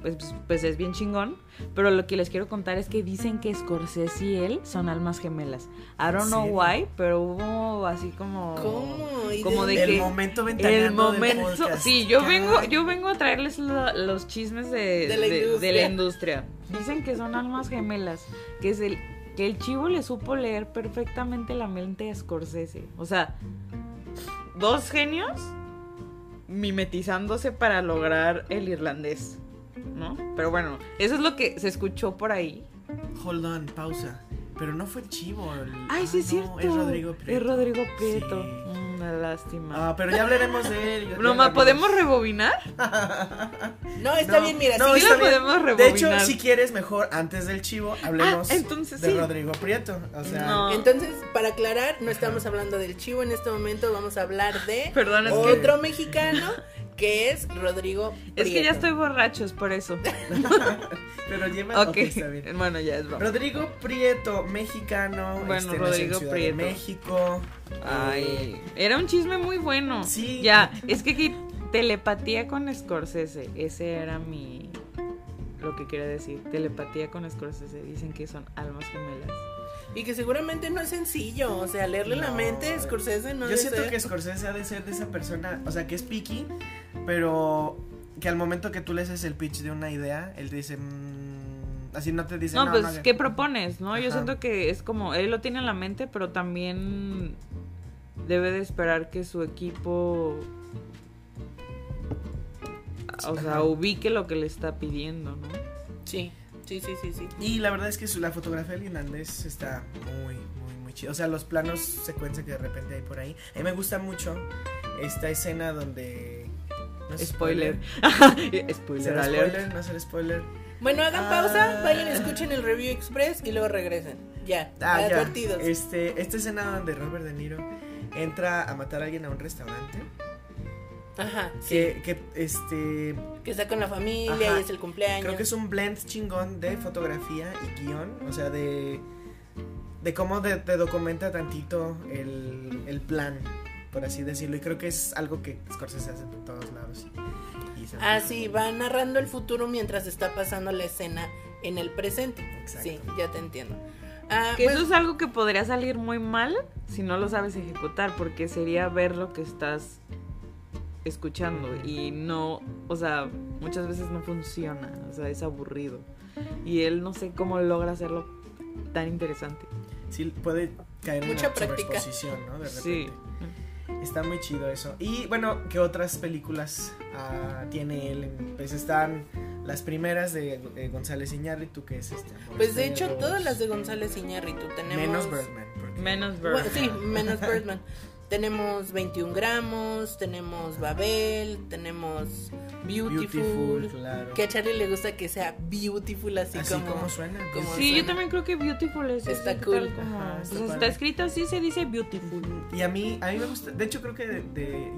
Pues, pues es bien chingón. Pero lo que les quiero contar es que dicen que Scorsese y él son almas gemelas. I don't know why, pero hubo así como. ¿Cómo? ¿Y Como de de el que momento El del momento, sí, yo vengo, yo vengo a traerles lo- los chismes de, De la de- industria. de la industria. Dicen que son almas gemelas, que es el que el chivo le supo leer perfectamente la mente a Scorsese. O sea, dos genios mimetizándose para lograr el irlandés, ¿no? Pero bueno, eso es lo que se escuchó por ahí. Hold on, pausa. Pero no fue el chivo. el- Ay, ah, sí es no, cierto. Es Rodrigo Prieto. Es Rodrigo Prieto. Sí. Mm, Una lástima. Ah, pero ya hablaremos de él. no, ma. ¿podemos rebobinar? No, está No, bien, mira, no, sí, lo bien. podemos De hecho, rebobinar. si quieres, mejor antes del chivo, hablemos Ah, entonces de sí. Rodrigo Prieto. O sea, No. Entonces, para aclarar, no estamos hablando del chivo en este momento, vamos a hablar de Perdón, es que, otro mexicano que es Rodrigo es que ya Prieto. estoy borracho, es por eso. pero lleva. Ok, ok, está bien. bueno, ya es broma. Rodrigo Prieto, mexicano. Bueno, este, Rodrigo Prieto. De México. Ay, era un chisme muy bueno. Sí. Ya, es que aquí telepatía con Scorsese, ese era mi lo que quería decir. Telepatía con Scorsese, dicen que son almas gemelas. Y que seguramente no es sencillo, o sea, leerle la mente a Scorsese no Yo siento ser. que Scorsese ha de ser de esa persona, o sea, que es picky, pero que al momento que tú le haces el pitch de una idea, él dice, "Mm, Así no te dicen. No, pues, hagas". ¿qué propones? ¿No? Yo siento que es como, él lo tiene en la mente, pero también debe de esperar que su equipo, o sea, Ajá. ubique lo que le está pidiendo, ¿no? Sí, sí, sí, sí, sí. Y la verdad es que su- la fotografía de Hernández está muy, muy, muy chida. O sea, los planos secuencia que de repente hay por ahí. A mí me gusta mucho esta escena donde. No es Spoiler. spoiler. spoiler ¿Será alert. spoiler? ¿No será spoiler? Bueno, hagan Ah. pausa, vayan, escuchen el review express y luego regresen. Ya, Ah, ya. advertidos. Este, esta escena donde Robert De Niro entra a matar a alguien a un restaurante. Ajá, sí. Que, que este. Que está con la familia Ajá. y es el cumpleaños. Creo que es un blend chingón de fotografía y guion. O sea, de. De cómo te, te documenta tantito el, el plan, por así decirlo. Y creo que es algo que Scorsese hace por todos lados. Y Ah, sí, va narrando el futuro mientras está pasando la escena en el presente. Exacto. Sí, ya te entiendo. Ah, Que pues, eso es algo que podría salir muy mal si no lo sabes ejecutar, porque sería ver lo que estás escuchando y no, o sea, muchas veces no funciona, o sea, es aburrido. Y él no sé cómo logra hacerlo tan interesante. Sí, puede caer en Mucha una práctica. ¿no? De repente. Sí. Está muy chido eso. Y bueno, ¿qué otras películas ah, tiene él? Pues están las primeras de eh, González Iñárritu, que es este. Pues de hecho, todas las de González Iñárritu tenemos. Menos Birdman. porque- Menos Bueno, Bird. sí, menos Birdman. Tenemos 21 gramos, tenemos Babel, tenemos Beautiful. Beautiful, claro. Que a Charlie le gusta que sea beautiful así, Así como. como, suena. como- Sí, yo suena. también creo que Beautiful es Está es cool. como- Ajá, está está escrito así, se dice Beautiful. Y a mí, a mí me gusta. De hecho, creo que de, de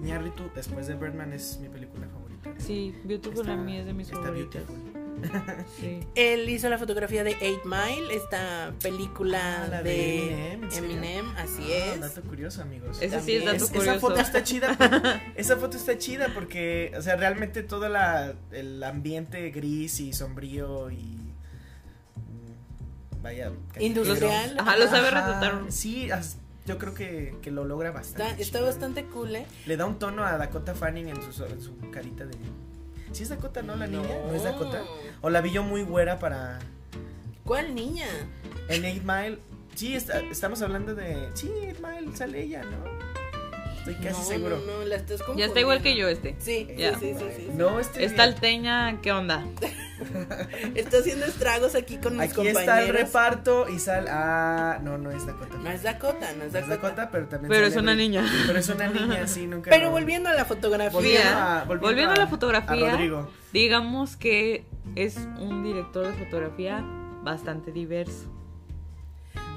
después de Birdman, es mi película favorita. Sí, Beautiful Está- a mí es de mis está favoritas. beautiful. Sí. Él hizo la fotografía de Eight Mile, esta película Ah, de, de Eminem, así Ah, es. Dato curioso, amigos. Ese sí es dato curioso. esa foto está chida. esa foto está chida porque, o sea, realmente todo la, el ambiente gris y sombrío y. mm, Vaya. Industrial. Ajá, lo sabe Ajá, retratar. Sí, as- yo creo que, que lo logra bastante. Está, bastante cool, ¿eh? Le da un tono a Dakota Fanning en su, en su carita de. ¿Sí es Dakota, no? La niña. ¿No es Dakota? O la vi yo muy güera para. ¿Cuál niña? En 8 Mile. Sí, está- estamos hablando de. Sí, 8 Mile sale ella, ¿no? Estoy casi no, seguro. No, no, la estás Ya está igual que yo este. Sí, Ya. sí, sí, sí, sí. No, este. Esta alteña, ¿qué onda? Está haciendo estragos aquí con mis Aquí compañeros. está el reparto y sale. Ah, no, no es Dakota. No es Dakota, no es No es Dakota. Dakota, pero también. Pero es una niña. Pero es una niña, sí, nunca. Pero lo- volviendo a la fotografía. Volviendo a, volviendo volviendo a la fotografía. a Rodrigo. Digamos que es un director de fotografía bastante diverso.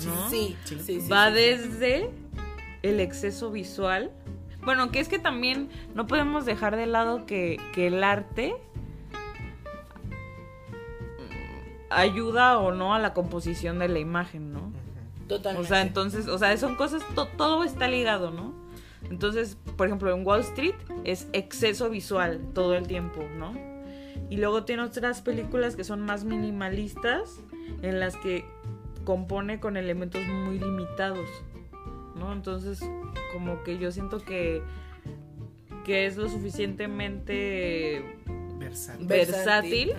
¿no? Sí, Sí. sí. Va sí, sí. desde el exceso visual. Bueno, que es que también no podemos dejar de lado que, que el arte ayuda o no a la composición de la imagen, ¿no? Totalmente. O sea, entonces, o sea, son cosas, to- todo está ligado, ¿no? Entonces, por ejemplo, en Wall Street es exceso visual todo el tiempo, ¿no? Y luego tiene otras películas que son más minimalistas, en las que compone con elementos muy limitados, ¿no? Entonces, como que yo siento que, que es lo suficientemente Versátil.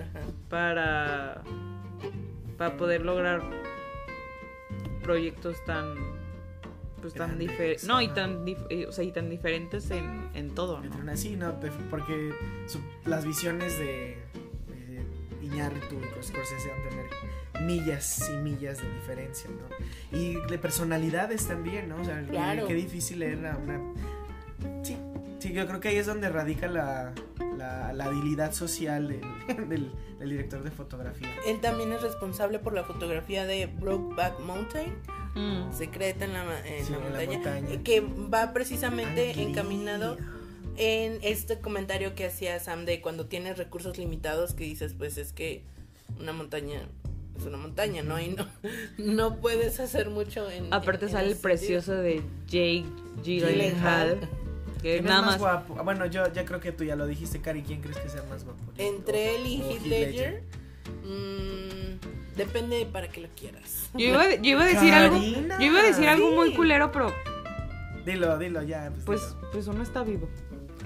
para, para poder lograr proyectos tan pues tan diferentes no y tan dif- eh, o sea, y tan diferentes en, en todo Entre ¿no? una- Sí, no, te- porque su- las visiones de, de Iñárritu y Scorsese van a tener millas y millas de diferencia, ¿no? Y de personalidades también, ¿no? O sea, Claro. qué difícil era una... Sí, sí, yo creo que ahí es donde radica la, la, la habilidad social del, del, del director de fotografía. Él también es responsable por la fotografía de Brokeback Mountain, Mm. secreta en la, en Sí, la en la montaña, que va precisamente Ay, encaminado en este comentario que hacía Sam de cuando tienes recursos limitados que dices pues es que una montaña es una montaña, ¿no? Y no, no puedes hacer mucho en... aparte en- en sale el ese precioso de Jake Gyllenhaal. Que ¿Quién es nada más más guapo? Ah, Bueno, yo ya creo que tú ya lo dijiste, Cari. ¿Quién crees que sea más guapo? sentido. Entre él y Heath Ledger, mm, depende de para que lo quieras. yo iba, yo iba a decir algo Karina. yo iba a decir algo muy culero pero Dilo, dilo ya. pues dilo. pues uno está vivo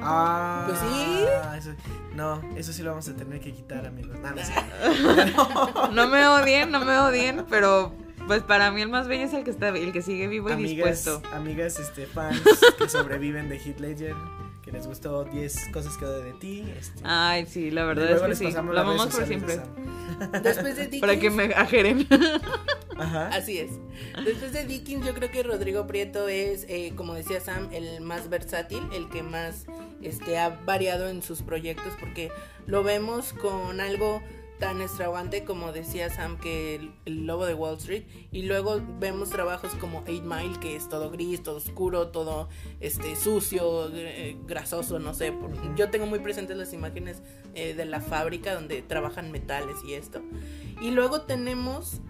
Ah, Pues sí. eso- no, eso sí lo vamos a tener que quitar, amigos. No, me odien, no me odien, pero pues para mí el más bello es el que está, el que sigue vivo y amigas, dispuesto. amigas, este, fans que sobreviven de Heath Ledger, que les gustó 10 cosas que odio de ti. Este, Ay, sí, la verdad luego es que les sí. pasamos Lo amamos por siempre. Después de Dickens. Para que me ajeren. Ajá. Así es. Después de Dickens, yo creo que Rodrigo Prieto es, eh, como decía Sam, el más versátil, el que más este, ha variado en sus proyectos, porque lo vemos con algo tan extravagante como decía Sam que el, lobo de Wall Street y luego vemos trabajos como Eight Mile que es todo gris, todo oscuro, todo este sucio, eh, grasoso, no sé. por- yo tengo muy presentes las imágenes eh, de la fábrica donde trabajan metales y esto. Y luego tenemos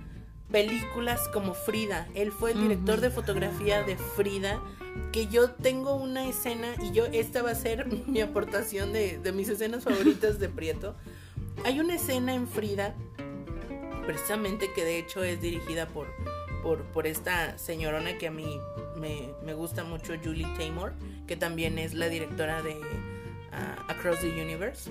películas como Frida. Él fue el director de fotografía de Frida. Que yo tengo una escena y yo esta va a ser mi aportación de, de mis escenas favoritas de Prieto. Hay una escena en Frida, precisamente que de hecho es dirigida por, por, por esta señorona que a mí me, me gusta mucho, Julie Taymor, que también es la directora de ah, Across the Universe.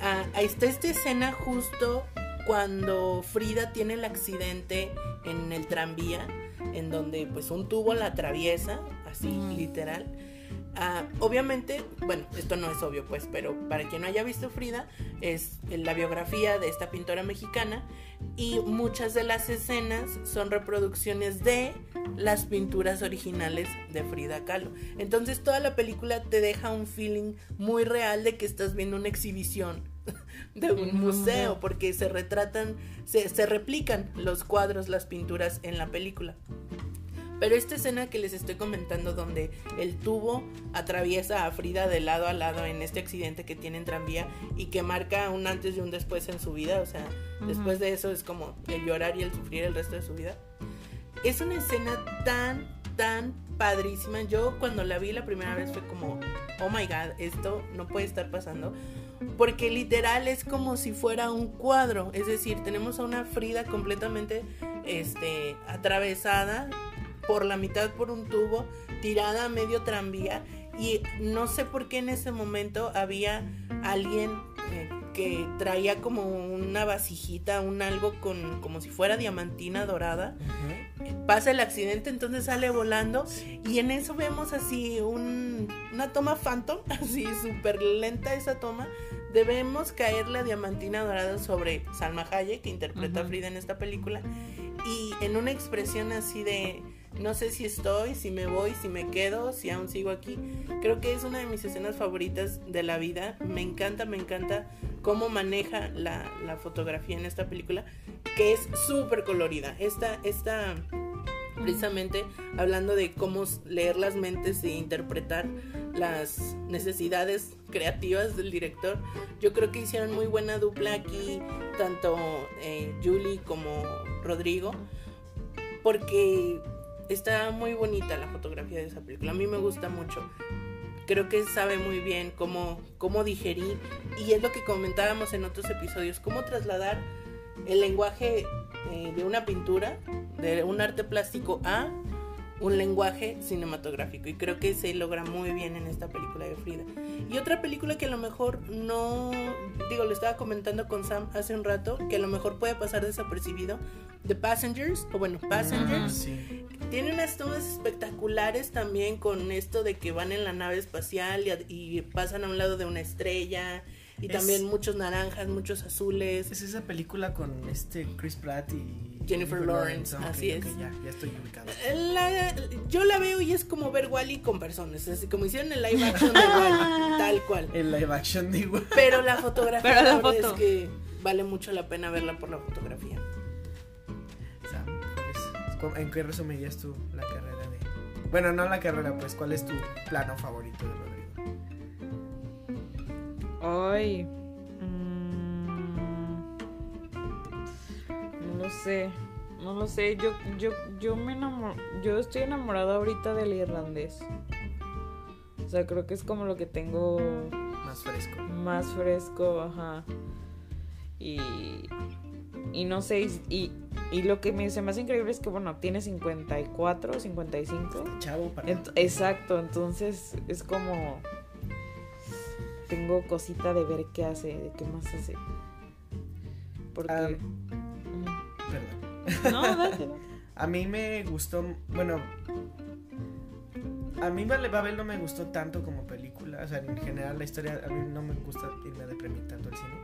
Ah, ahí está esta escena justo cuando Frida tiene el accidente en el tranvía, en donde pues un tubo la atraviesa, así literal. Ah, obviamente, bueno, esto no es obvio pues, pero para quien no haya visto Frida, es la biografía de esta pintora mexicana y muchas de las escenas son reproducciones de las pinturas originales de Frida Kahlo. Entonces toda la película te deja un feeling muy real de que estás viendo una exhibición de un museo porque se retratan, se, se replican los cuadros, las pinturas en la película. Pero esta escena que les estoy comentando donde el tubo atraviesa a Frida de lado a lado en este accidente que tiene en tranvía y que marca un antes y un después en su vida, o sea, después de eso es como el llorar y el sufrir el resto de su vida. Es una escena tan, tan padrísima. Yo cuando la vi la primera vez fue como, oh my god, esto no puede estar pasando. Porque literal es como si fuera un cuadro. Es decir, tenemos a una Frida completamente este, atravesada por la mitad por un tubo, tirada a medio tranvía. Y no sé por qué en ese momento había alguien eh, que traía como una vasijita, un algo con como si fuera diamantina dorada. Pasa el accidente, entonces sale volando y en eso vemos así un- una toma phantom, así súper lenta esa toma. Debemos caer la diamantina dorada sobre Salma Hayek, que interpreta a Frida en esta película, y en una expresión así de no sé si estoy, si me voy, si me quedo, si aún sigo aquí. Creo que es una de mis escenas favoritas de la vida. Me encanta, me encanta cómo maneja la, la fotografía en esta película, que es súper colorida. Esta, esta, precisamente hablando de cómo leer las mentes e interpretar las necesidades creativas del director. Yo creo que hicieron muy buena dupla aquí, tanto eh, Julie como Rodrigo, porque está muy bonita la fotografía de esa película. A mí me gusta mucho. Creo que sabe muy bien cómo, cómo digerir, y es lo que comentábamos en otros episodios, cómo trasladar el lenguaje eh, de una pintura, de un arte plástico a un lenguaje cinematográfico y creo que se logra muy bien en esta película de Frida. Y otra película que a lo mejor no, digo, lo estaba comentando con Sam hace un rato, que a lo mejor puede pasar desapercibido, The Passengers, o bueno, Ah, Passengers, sí. tiene unas tomas espectaculares también con esto de que van en la nave espacial y, y pasan a un lado de una estrella y Es- también muchos naranjas, muchos azules. Es esa película con este Chris Pratt y Jennifer Lawrence, así es. ya, ya estoy ubicado. La- yo la veo y es como ver Wally con personas, así como hicieron el live action de Wally, tal cual. El live action de igual. Pero la fotografía Pero la verdad foto. es que vale mucho la pena verla por la fotografía. Sam, ¿cuál es- ¿En qué resumirías tú la carrera de.? Bueno, no la carrera, pues, ¿cuál es tu plano favorito de Rodrigo? Ay. mm, no lo sé. No lo sé. Yo, yo, yo me enamoro. Yo estoy enamorada ahorita del irlandés. O sea, creo que es como lo que tengo Más fresco. más fresco, ajá. Y. Y no sé, y, y, lo que me, se me hace increíble es que, bueno, tiene 54, 55. Chavo para. Ent- exacto, entonces es como tengo cosita de ver qué hace, de qué más hace. Porque. Ah. Perdón. No, date, date. A mí me gustó, bueno, a mí Vale Babel no me gustó tanto como película, o sea, en general la historia, a mí no me gusta irme a deprimir tanto al cine,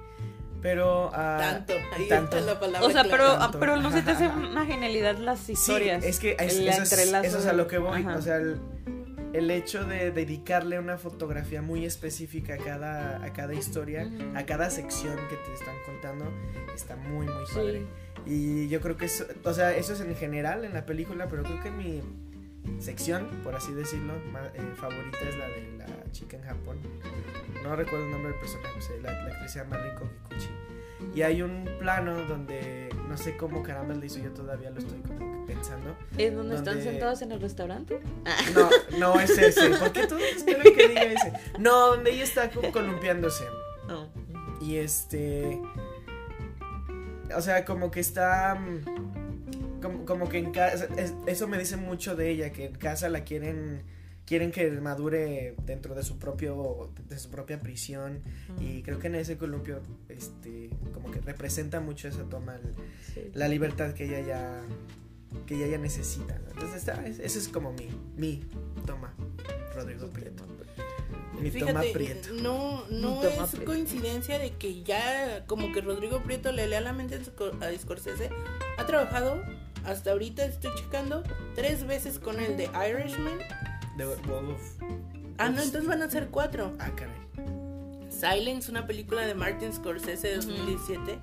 pero... ah, Tanto, ahí tanto. está la palabra O sea, pero, ah, Tanto. pero no se te hace una genialidad las Sí, historias. es que es- el eso, es, eso es a lo que voy, Ajá. o sea, el, el hecho de dedicarle una fotografía muy específica a cada, a cada historia, a cada sección que te están contando, está muy, muy Sí. padre. Y yo creo que eso, o sea, eso es en general en la película, pero creo que mi sección, por así decirlo, ma- eh, favorita es la de la chica en Japón. No recuerdo el nombre del personaje, o sea, la, la actriz se llama Riko Kikuchi. Y hay un plano donde no sé cómo caramba le hizo, yo todavía lo estoy como que pensando. ¿Es donde están sentados en el restaurante? No, no es ese. ¿Por qué todos esperan que diga ese? No, donde ella está como columpiándose. No. Y este. O sea, como que está. mm, Como, como que en casa. es- eso me dice mucho de ella, que en casa la quieren. Quieren que madure dentro de su propio. de su propia prisión. Y creo que en ese columpio. Este. como que representa mucho esa toma. el- Sí. la libertad que ella ya. que ella ya necesita. ¿no? Entonces, está, es- ese es como mi. mi toma. Rodrigo Prieto. Mi toma Fíjate, Prieto. no, no toma es Prieto. coincidencia de que ya como que Rodrigo Prieto le lea la mente a Scorsese. Ha trabajado, hasta ahorita estoy checando, tres veces con el de Irishman. The Wall of. Ah, no, entonces van a ser cuatro. Ah, caray. Silence, una película de Martin Scorsese de Ujú. 2017.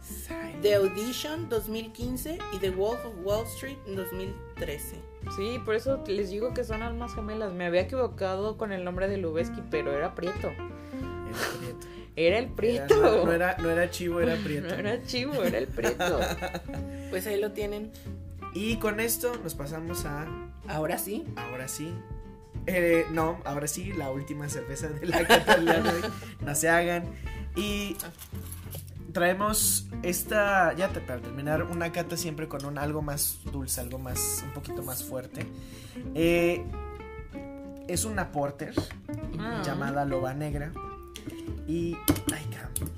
The Audition 2015 y The Wolf of Wall Street en 2013. Sí, por eso les digo que son almas gemelas. Me había equivocado con el nombre de Lubeski, pero era Prieto. Era Prieto. Era el Era- Prieto. no, no era, no era chivo, era Prieto. No era chivo, era el Prieto. Pues ahí lo tienen. Y con esto nos pasamos a. Ahora sí. Ahora sí. Eh, no, ahora sí, la última cerveza de la cata del día de hoy. No se hagan. Y traemos esta, ya te- para terminar, una cata siempre con un algo más dulce, algo más, un poquito más fuerte. Eh, es una porter Ah. llamada Loba Negra. Y, ay,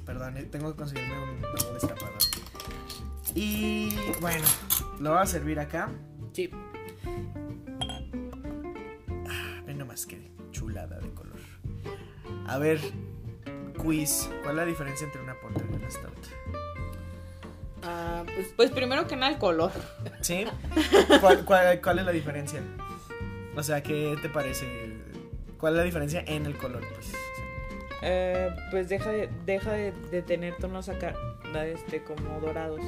perdón, eh, tengo que conseguirme un nuevo destapador. Y bueno, lo voy a servir acá. Sí. Nomás que chulada de color. A ver, quiz. ¿Cuál es la diferencia entre una porter y una stout? Ah, pues Pues primero que nada el color. ¿Sí? ¿Cuál, cuál, cuál es la diferencia? O sea, ¿qué te parece? ¿Cuál es la diferencia en el color? Pues, Eh, pues deja de, deja de, de tener tonos acá, este, como dorados.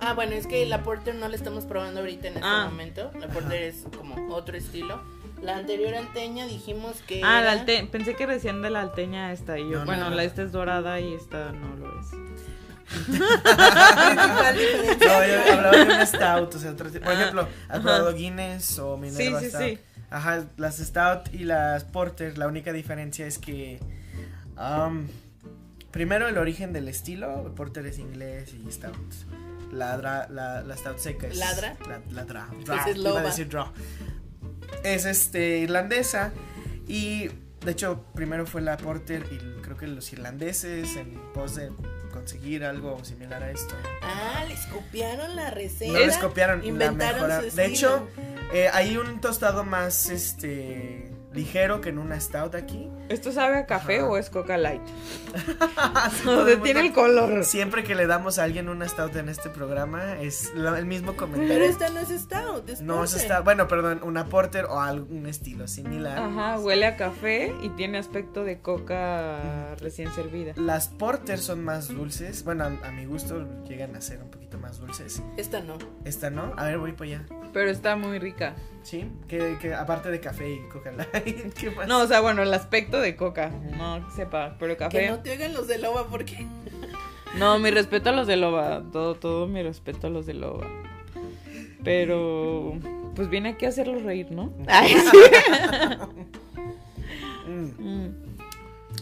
Ah, bueno, es que la Porter no la estamos probando ahorita en este Ah. momento. La Porter es como otro estilo. La anterior alteña dijimos que. Ah, la alte pensé que decían de la alteña esta y yo, No, no, bueno, no. la esta es dorada y esta no lo es. No, yo hablaba de una stout. O sea, otro tipo- por Ah, ejemplo, ¿has ajá. probado Guinness o Sí, Minerva sí, Stout? sí. Ajá, las stout y las porter, la única diferencia es que. am, primero, el origen del estilo. Porter es inglés y stout. La, dra- la, la stout seca es. ¿Ladra? La, la dra. Pues dra, es iba a decir draw. Es este, irlandesa. Y de hecho, primero fue la porter. Y creo que los irlandeses, en pos de conseguir algo similar a esto. Ah, les copiaron la receta. No les copiaron la Inventaron mejora. su De hecho, eh, hay un tostado más este ligero que en una stout aquí. ¿Esto sabe a café Ajá. o es Coca Light? Así O sea, podemos tiene el color. Siempre que le damos a alguien una stout en este programa es el mismo comentario. Pero esta no es stout, es no es stout, bueno, perdón, una porter o algún estilo similar. Ajá, huele a café y tiene aspecto de coca recién servida. Las porter son más dulces. Bueno, a, a mi gusto llegan a ser un poquito más dulces. Esta no. Esta no. A ver, voy para allá. Pero está muy rica. Sí. Que, que aparte de café y coca light, ¿qué más? No, o sea, bueno, el aspecto de coca. No que sepa, pero Que café. no te oigan los de loba porque. No, mi respeto a los de Loba. Todo, todo mi respeto a los de Loba. Pero, pues viene aquí a hacerlos reír, ¿no? Ay, sí. Mm.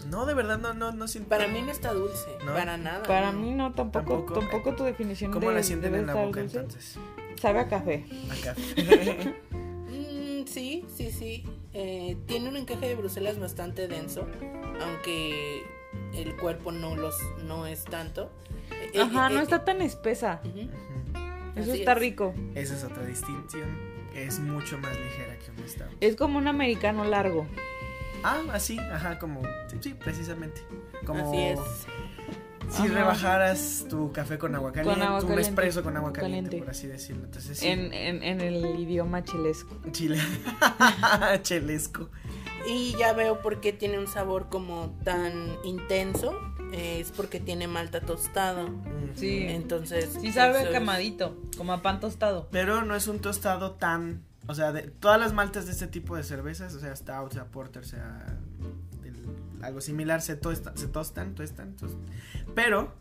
No, de verdad, no, no, no siento. Para mí no está dulce. ¿No? Para nada. Para no. mí no, tampoco, Tampoco. tampoco, tu definición ¿Cómo de la sienten en la boca dulce. entonces? Sabe a café. A café. Sí, sí, sí. Eh, tiene un encaje de Bruselas bastante denso, aunque el cuerpo no los no es tanto. Eh, Ajá, eh, no eh, está tan espesa. Eso Así está es. rico. Esa es otra distinción. Es mucho más ligera que un stout. Es como un americano largo. Ah, así, ajá, como. Sí, sí, precisamente. Como. Así es. Si Ajá. rebajaras tu café con agua caliente, agua un caliente, espresso con agua caliente, caliente. por así decirlo. Entonces sí. En, en, en el idioma chilesco. Chile. Chelesco. Y ya veo por qué tiene un sabor como tan intenso. eh, es porque tiene malta tostado. Sí. Entonces. Sí sabe a es- quemadito, como a pan tostado. Pero no es un tostado tan. O sea, de todas las maltas de este tipo de cervezas, o sea, stout, sea porter, sea. Algo similar, se, tosta- se tostan, tostan, tostan. Pero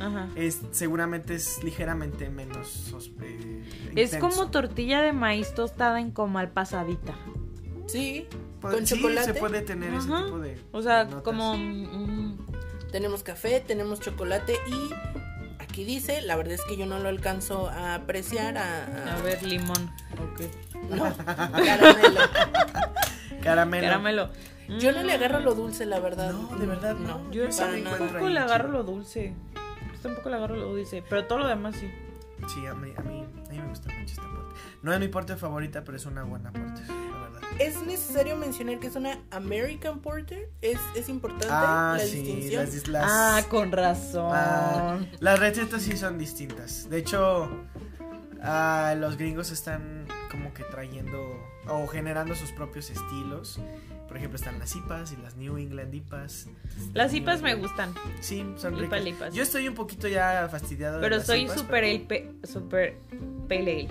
Ajá. es, seguramente es ligeramente menos. eh, Es intenso. como tortilla de maíz tostada en comal pasadita. Sí, Pues, con sí, chocolate. se puede tener ese tipo de. O sea, de como... mm, Tenemos café, tenemos chocolate y aquí dice, la verdad es que yo no lo alcanzo a apreciar. A, a- a ver, limón. Ok. No, caramelo. Caramelo. Caramelo. Yo no le agarro lo dulce, la verdad. No, de verdad, no. Yo tampoco le agarro lo dulce. Yo tampoco le agarro lo dulce. Pero todo lo demás sí. Sí, a mí, a mí, a mí me gusta mucho esta porter. No es mi porter favorita, pero es una buena porter, la verdad. Es necesario mencionar que es una American Porter. Es, es importante Ah, la sí, distinción. las, dis- las, Ah, con razón. ah, las recetas sí son distintas. De hecho, ah, los gringos están como que trayendo o generando sus propios estilos. Por ejemplo, están las IPAs y las New England IPAs. Las hipas me gustan. Sí, son Ipa ricas. lipas. Yo estoy un poquito ya fastidiado de Pero las soy IPAs, super pero- el pe- super pale ale.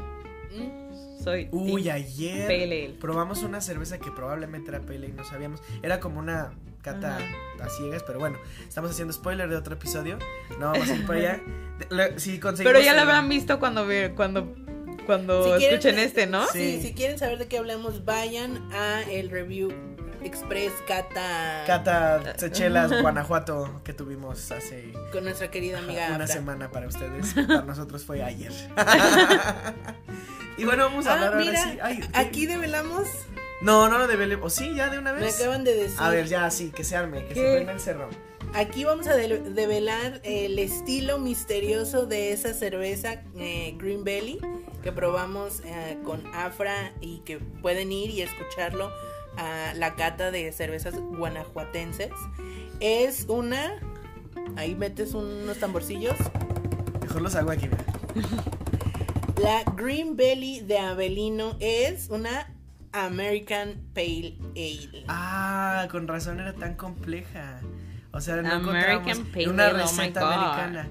Mm, Soy Uy, ayer pale ale. probamos una cerveza que probablemente era pale y no sabíamos. Era como una cata Ajá. a ciegas, pero bueno, estamos haciendo spoiler de otro episodio. No vamos a ir por allá. De- lo- si conseguimos Pero ya la habrán visto cuando ve- cuando cuando Si quieren- escuchen este, ¿no? Sí. Sí, si quieren saber de qué hablamos, vayan a el review Express Cata, Cata Sechelas, Guanajuato, que tuvimos hace con nuestra querida amiga una semana para ustedes. Para nosotros fue ayer. y bueno, vamos a Ah, hablar ahora sí. Aquí develamos, No, no lo develemos. ¿O sí? ¿Ya de una me vez? acaban de decir. A ver, ya, sí, que se arme, que ¿Qué? se prenda el cerro. Aquí vamos a de- develar el estilo misterioso de esa cerveza eh, Green Belly que probamos eh, con Afra y que pueden ir y escucharlo a la cata de cervezas guanajuatenses. Es una... Ahí metes unos tamborcillos. Mejor los hago aquí, mira. La Green Belly de Avelino es una American Pale Ale. Ah, con razón era tan compleja. O sea, no American encontramos Pale una Ale, oh receta God. americana.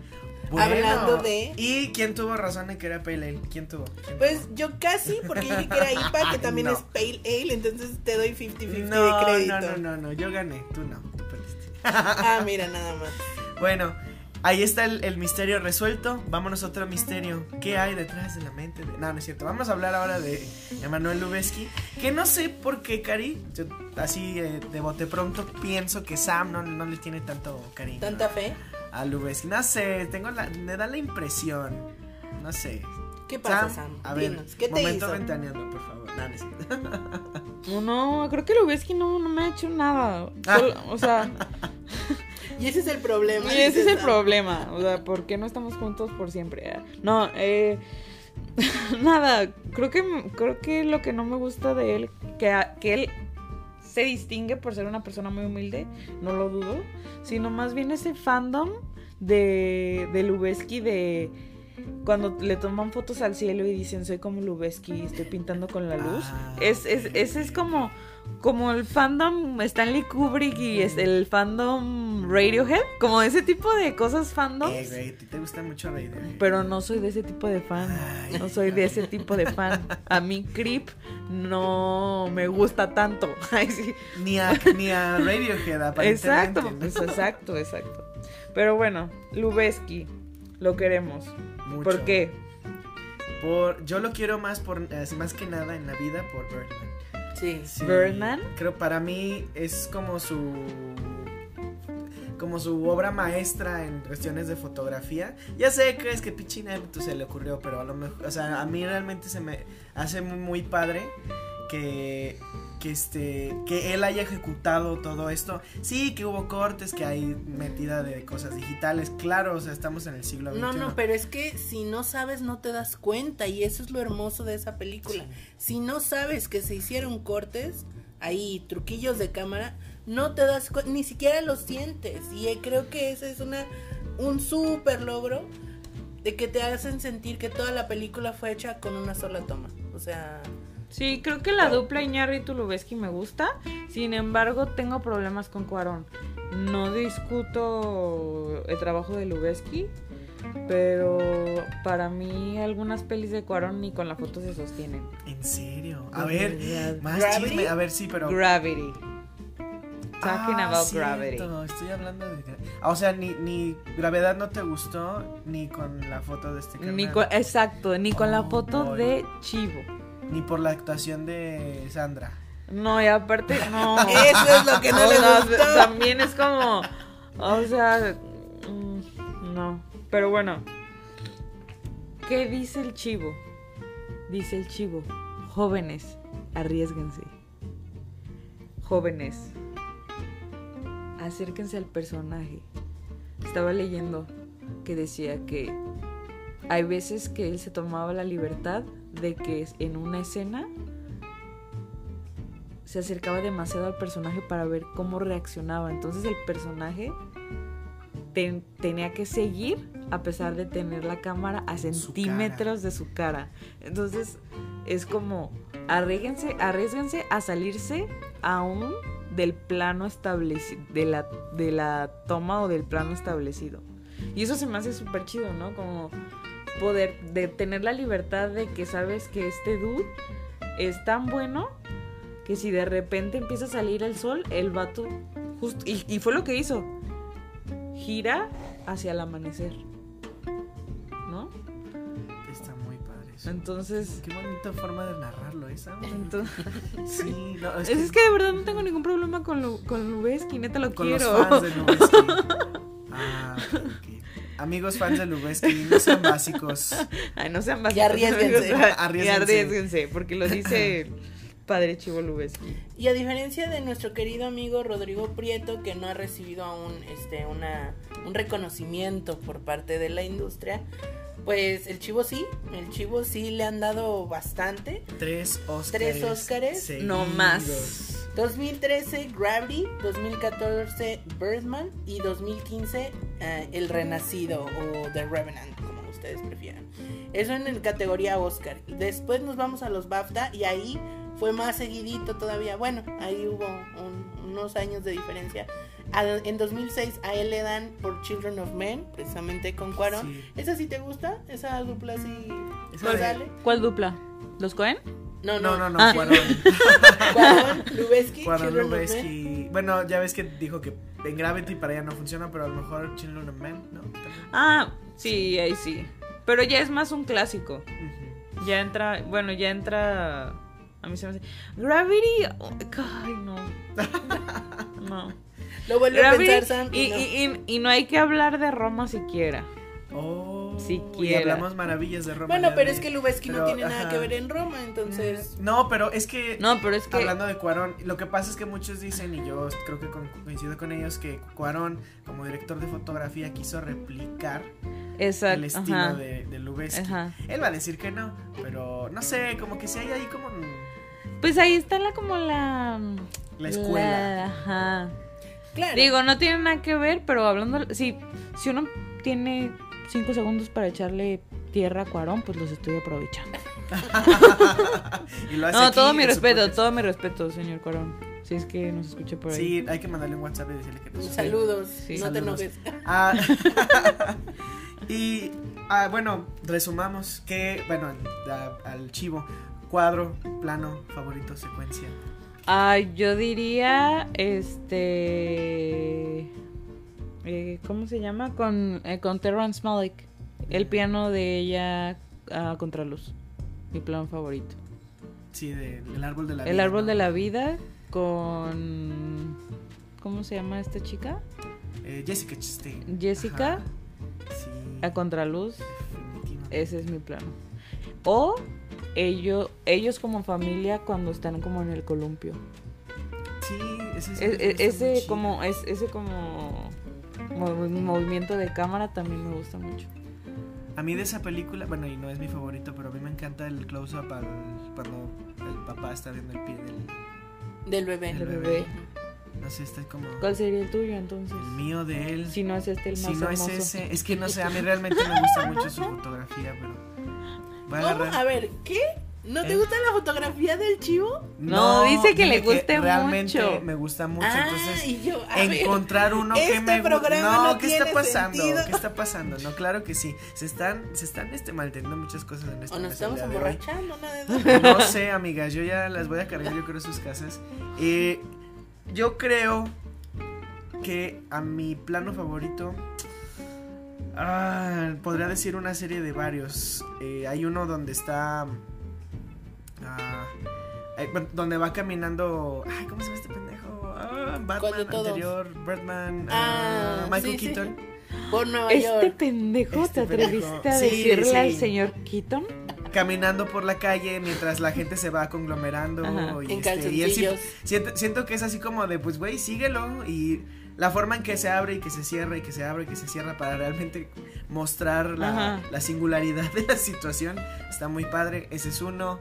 Hablando de- ¿Y quién tuvo razón en que era Pale Ale? ¿Quién tuvo? ¿Quién Pues yo casi, porque dije que era IPA, que también No. es Pale Ale, entonces te doy 50-50 tuvo? de No, crédito. no, no, no, no, yo gané, tú no, tú perdiste. Ah, mira, nada más. Bueno, ahí está el, el misterio resuelto. Vámonos a otro misterio. ¿Qué hay detrás de la mente? De... No, no es cierto. Vamos a hablar ahora de Emanuel Lubezki. Que no sé por qué, Cari. Yo, así eh, de bote pronto pienso que Sam no, no le tiene tanto cariño. Tanta fe. A Lubezki. No sé, tengo la, me da la impresión. No sé. ¿Qué pasa, Sam? A ver, Dinos, ¿qué te momento hizo? ventaneando, por favor. No, no creo que Lubeski no, no me ha hecho nada. Ah. Solo- o sea, Y ese es el problema. y ese es el Sam. problema. O sea, ¿por qué no estamos juntos por siempre? No, eh. nada, creo que creo que lo que no me gusta de él, que, a- que él se distingue por ser una persona muy humilde, no lo dudo, sino más bien ese fandom de, de Lubeski de cuando le toman fotos al cielo y dicen soy como Lubeski, estoy pintando con la luz. Ah, es, es, ese es como, como el fandom Stanley Kubrick y es el fandom Radiohead, como ese tipo de cosas fandoms. Eh, güey, te gusta mucho Radiohead. Pero no soy de ese tipo de fan. Ay. No soy de ese tipo de fan. A mí Creep no me gusta tanto. Ay, sí. Ni a, ni a Radiohead, aparentemente. Exacto, ¿no? pues, exacto, exacto. Pero bueno, Lubeski, lo queremos. Mucho. ¿Por qué? Por, yo lo quiero más por más que nada en la vida por Birdman. Sí. Sí, ¿Birdman? Creo para mí es como su como su obra maestra en cuestiones de fotografía. Ya sé que es que pinche inepto se le ocurrió, pero a lo mejor, o sea, a mí realmente se me hace muy, muy padre que que este que él haya ejecutado todo esto. Sí que hubo cortes que hay metida de cosas digitales. Claro o sea estamos en el siglo XXI No, no, pero es que si no sabes no te das cuenta. Y eso es lo hermoso de esa película. Si no sabes que se hicieron cortes, ahí truquillos de cámara, no te das cuenta, ni siquiera lo sientes. Y eh, creo que ese es una un súper logro de que te hacen sentir que toda la película fue hecha con una sola toma. O sea, Sí, creo que la dupla Iñárritu Lubeski me gusta. Sin embargo, tengo problemas con Cuarón. No discuto el trabajo de Lubeski, pero para mí algunas pelis de Cuarón ni con la foto se sostienen. en serio a ver más ¿Gravity? chisme a ver sí pero Gravity. Talking Ah, about cierto, Gravity. Estoy hablando de. Ah, o sea, ni, ni gravedad no te gustó, ni con la foto de este carnal. Ni con- exacto, ni con la foto boy. de Chivo. Ni por la actuación de Sandra. No, y aparte, no. Eso es lo que no le gustó. También es como, o sea, mm, no. Pero bueno, ¿qué dice el chivo? Dice el chivo, jóvenes, arriesguense. Jóvenes, acérquense al personaje. Estaba leyendo que decía que hay veces que él se tomaba la libertad de que en una escena se acercaba demasiado al personaje para ver cómo reaccionaba. Entonces el personaje ten- tenía que seguir a pesar de tener la cámara a Su centímetros de su cara. Entonces es como arriesguense, arriesguense a salirse aún del plano establecido, de la, de la toma o del plano establecido. Y eso se me hace súper chido, ¿no? Como poder de tener la libertad de que sabes que este dude es tan bueno que si de repente empieza a salir el sol, el vato justo y, y fue lo que hizo. Gira hacia el amanecer. ¿No? Está muy padre eso. Entonces, Qué bonita forma de narrarlo esa. entonces Sí, no, es, es, que, de verdad no tengo ningún problema con Lu, con Lubeski, neta lo con quiero. los fans de. Ah, ok. Amigos fans de Lubeski, no sean básicos. Ay, no sean más Y arriésguense. Arriésguense. Y arriésguense, porque lo dice padre Chivo Lubeski. Y a diferencia de nuestro querido amigo Rodrigo Prieto, que no ha recibido aún este, una, un reconocimiento por parte de la industria, pues el chivo sí, el chivo sí le han dado bastante. Tres Óscares. Tres Óscares, No más. 2013 Gravity, 2014 Birdman y 2015 eh, El Renacido o The Revenant, como ustedes prefieran. Eso en el categoría Oscar. Después nos vamos a los BAFTA y ahí fue más seguidito todavía. Bueno, ahí hubo un- unos años de diferencia. Al- en 2006 a él le dan por Children of Men, precisamente con Cuarón. Sí. ¿Esa sí te gusta? ¿Esa dupla sí sale? ¿Cuál dupla? ¿Los Cohen? No, No, no, no, no, Ah. Cuarón. Cuarón, Lubeski. Lubeski. Bueno, ya ves que dijo que en Gravity para ella no funciona, pero a lo mejor Children of Men, ¿no? También. Ah, sí, ahí sí. Pero ya es más un clásico. Ya entra, bueno, ya entra. A mí se me hace. Gravity. oh, Ay, no. No. Lo vuelve a Gravity. pensar, Sam. y, y no. y- y- y no hay que hablar de Roma siquiera. Oh, y Siquiera. hablamos maravillas de Roma. Bueno, pero es que Lubeski no tiene nada que ver en Roma, entonces. No, pero es que No, pero es que. hablando de Cuarón, lo que pasa es que muchos dicen, y yo creo que coincido con ellos, que Cuarón, como director de fotografía, quiso replicar Exacto. el estilo ajá, de, de Lubeski. ajá. Él va a decir que no, pero no sé, como que si hay ahí como Pues ahí está la como la. la escuela. la- ajá. Claro. Digo, no tiene nada que ver, pero hablando. Si, si uno tiene cinco segundos para echarle tierra a Cuarón, pues los estoy aprovechando. y lo hace No, aquí todo mi respeto, todo mi respeto, señor Cuarón. Si es que nos escucha por ahí. Sí, hay que mandarle un WhatsApp y decirle que nos Saludos, Sí. no te enojes. Ah, y ah, bueno, resumamos que, bueno, a- al chivo, cuadro, plano, favorito, secuencia. Ay, yo diría, este, eh, ¿cómo se llama? Con, eh, con Terrence Malick, el piano de ella a contraluz, mi plan favorito. Sí, de- el árbol de la El vida, árbol ¿no? de la vida con, ¿cómo se llama esta chica? Eh, Jessica Chastain. Jessica Ajá. Sí. a contraluz, ese es mi plano. O ellos, ellos como familia cuando están como en el columpio. Sí, ese, sí E- e- ese como, es, ese como movi- movimiento de cámara también me gusta mucho. A mí de esa película, bueno, y no es mi favorito, pero a mí me encanta el close-up al, cuando el papá está viendo el pie del... Del bebé. El El bebé. bebé. No sé, está como... ¿Cuál sería el tuyo entonces? El mío de él. Si no es este el más si no hermoso. es ese, es que no sé, a mí realmente me gusta mucho su fotografía, pero... Voy a agarrar... A ver, ¿qué? ¿No te ¿Eh? gusta la fotografía del chivo? No, dice que le guste realmente mucho. me gusta mucho, ah, entonces... y yo, ver, encontrar uno que este me guste. programa No, no ¿qué está pasando? sentido. ¿Qué está pasando? No, claro que sí. Se están, se están este, malteniendo muchas cosas en este O nos estamos emborrachando, dos. No sé, amigas, yo ya las voy a cargar, yo creo, a sus casas. Eh, yo creo que a mi plano favorito. ah, podría decir una serie de varios. Eh, hay uno donde está. Bueno, donde va caminando. Ay, ¿cómo se llama este pendejo? Ah, ¿Cuál de Batman anterior, Birdman, Ah, ah, Michael sí, sí. Keaton. Por Nueva Este York. pendejo Este te pendejo. atreviste a Sí, decirle sí. al señor Keaton. caminando por la calle mientras la gente se va conglomerando Ajá. y, En este, y él sí- siento, siento que es así como de pues güey síguelo y la forma en que se abre y que se cierra y que se abre y que se cierra para realmente mostrar la, singularidad de la situación está muy padre ese es uno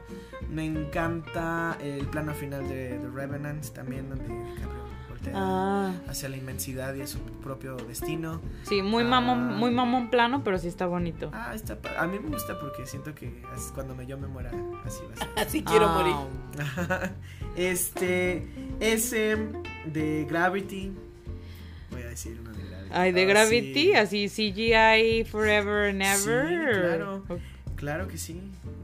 me encanta el plano final de The Revenant también donde DiCaprio voltea Ah, hacia la inmensidad y a su propio destino sí, muy Ah. mamón, muy mamón plano, pero sí está bonito. ah está a mí me gusta porque siento que cuando me, yo me muera así va a ser Así quiero Ah, morir. este, ese de Gravity. Voy a decir uno de Gravity. Ay, de Ah, Gravity, sí. así CGI Forever and Ever. Sí, claro. Claro que sí.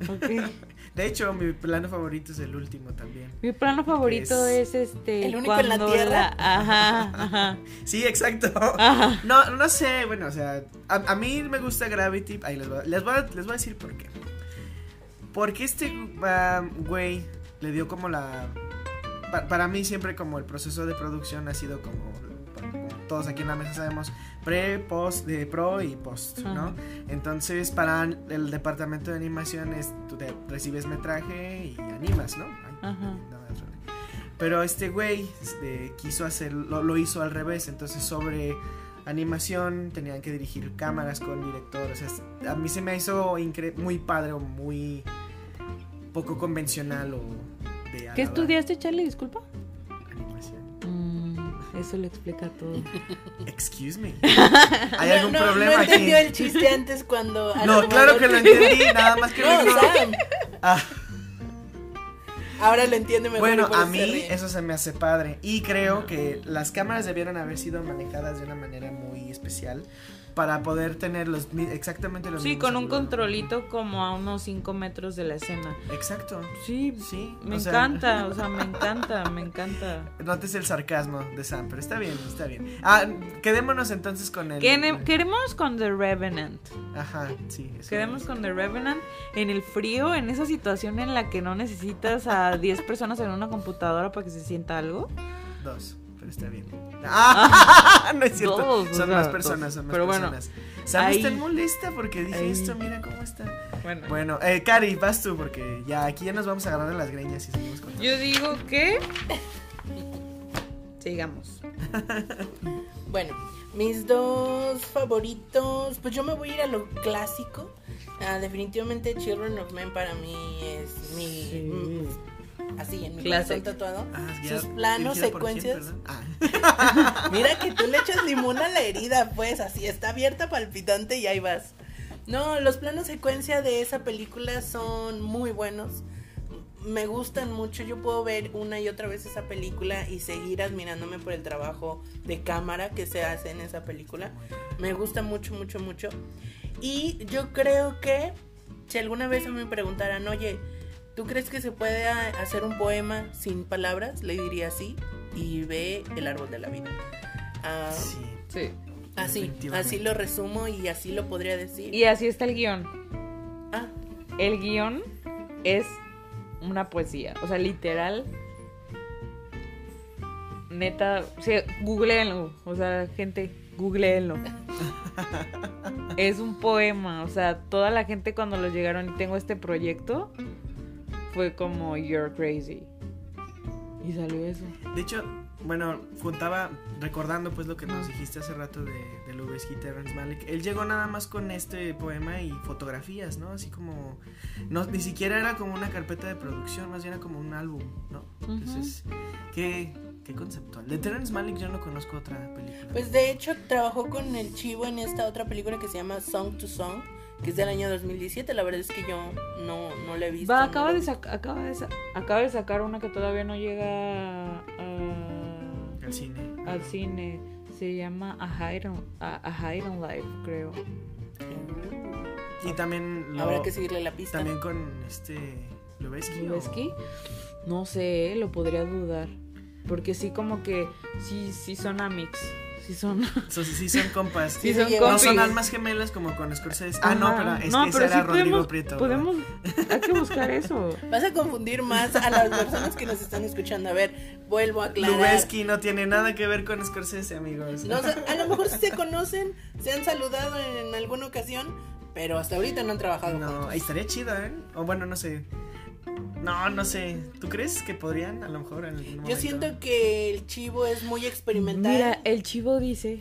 ok. De hecho, mi plano favorito es el último también. Mi plano favorito Es- es, este. ¿El único en la Tierra? Ajá, ajá. Sí, exacto. Ajá. No, no sé, bueno, o sea, a, a mí me gusta Gravity. Ahí les voy, a- les voy, a, les voy a decir por qué. Porque este güey le dio como la... pa- para mí siempre como el proceso de producción ha sido como todos aquí en la mesa sabemos, pre, post, de pro y post, ¿no? Entonces para el departamento de animación es, tú te- recibes metraje y animas, ¿no? Ay, Ajá. no me suena. Pero este güey este, quiso hacer, lo, lo hizo al revés, entonces sobre animación tenían que dirigir cámaras con director, o sea, a mí se me hizo muy padre o muy poco convencional o de ¿Qué estudiaste, Charlie? Disculpa. animación. Eso le explica todo. Excuse me. ¿Hay algún no, no, problema no aquí? entendió el chiste antes cuando. No, claro que lo entendí, nada más que No, Sam. Ah, Ahora lo entiende mejor. Bueno, a mí ríe. eso se me hace padre y creo que las cámaras debieron haber sido manejadas de una manera muy especial para poder tener los exactamente los Sí, mismos con un controlito como a unos 5 metros de la escena. Exacto. Sí, Sí, me o sea- encanta, o sea, me encanta, me encanta. Notes el sarcasmo de Sam, pero está bien, está bien. Ah, quedémonos entonces con el Queremos con The Revenant. Ajá, sí. Quedemos con The Revenant en el frío, en esa situación en la que no necesitas a 10 personas en una computadora para que se sienta algo. dos, pero está bien. Ah, no es cierto. O son sea, más personas, son más Pero bueno, personas. Sam ahí- está molesta porque dije ahí. esto, mira cómo está. Bueno, Bueno, eh, Cari, vas tú porque ya aquí ya nos vamos a agarrar de las greñas y seguimos con yo digo que sigamos. Bueno, mis dos favoritos. Pues yo me voy a ir a lo clásico. Ah, definitivamente Children of Men para mí es mi. Sí. Así, en mi Classic. corazón tatuado. Ah, ya, Sus planos, secuencias. Ah. Mira que tú le echas limón a la herida, pues así está abierta, palpitante y ahí vas. No, los planos secuencia de esa película son muy buenos. Me gustan mucho. Yo puedo ver una y otra vez esa película y seguir admirándome por el trabajo de cámara que se hace en esa película. Me gusta mucho, mucho, mucho. Y yo creo que si alguna vez me preguntaran, oye, ¿tú crees que se puede hacer un poema sin palabras? Le diría sí y ve el árbol de la vida. Ah, Sí. Sí. así, así lo resumo y así lo podría decir. Y así está el guion. Ah, El guion es una poesía. O sea, literal. Neta. O sea, googleenlo. O sea, gente, googleenlo. es un poema. O sea, toda la gente cuando los llegaron y tengo este proyecto. Fue como You're crazy. Y salió eso. De hecho, bueno, juntaba, recordando pues lo que nos dijiste hace rato de, de Lubeski y Terrence Malick, él llegó nada más con este poema y fotografías, ¿no? Así como, no, ni siquiera era como una carpeta de producción, más bien era como un álbum, ¿no? Entonces, qué, qué conceptual. De Terrence Malick yo no conozco otra película. Pues de hecho trabajó con el Chivo en esta otra película que se llama Song to Song, que es del año 2017. La verdad es que yo no, no la he visto. Va, acaba de, acaba, de acaba de sacar una que todavía no llega a- El cine. al cine. Se llama A Hide on, a, A Hide on Life, creo. Y también lo, Habrá que seguirle la pista. también con este Lubeski. o- ¿Lubeski? No sé, lo podría dudar. Porque sí, como que sí, sí son amics. Sí son. So- sí, son compas. Sí, son. No compis. son almas gemelas como con Scorsese. Ah, no, pero es No, que ese pero era sí Rodrigo podemos, Prieto. Podemos. Hay que buscar eso. Vas a confundir más a las personas que nos están escuchando. A ver, vuelvo a aclarar. Lubeski no tiene nada que ver con Scorsese, amigos. No a lo mejor sí se conocen, se han saludado en alguna ocasión, pero hasta ahorita no han trabajado No, juntos. estaría chido, ¿eh? O bueno, no sé. No, no sé. ¿Tú crees que podrían? A lo mejor en algún Yo momento? siento que el chivo es muy experimental. Mira, el chivo dice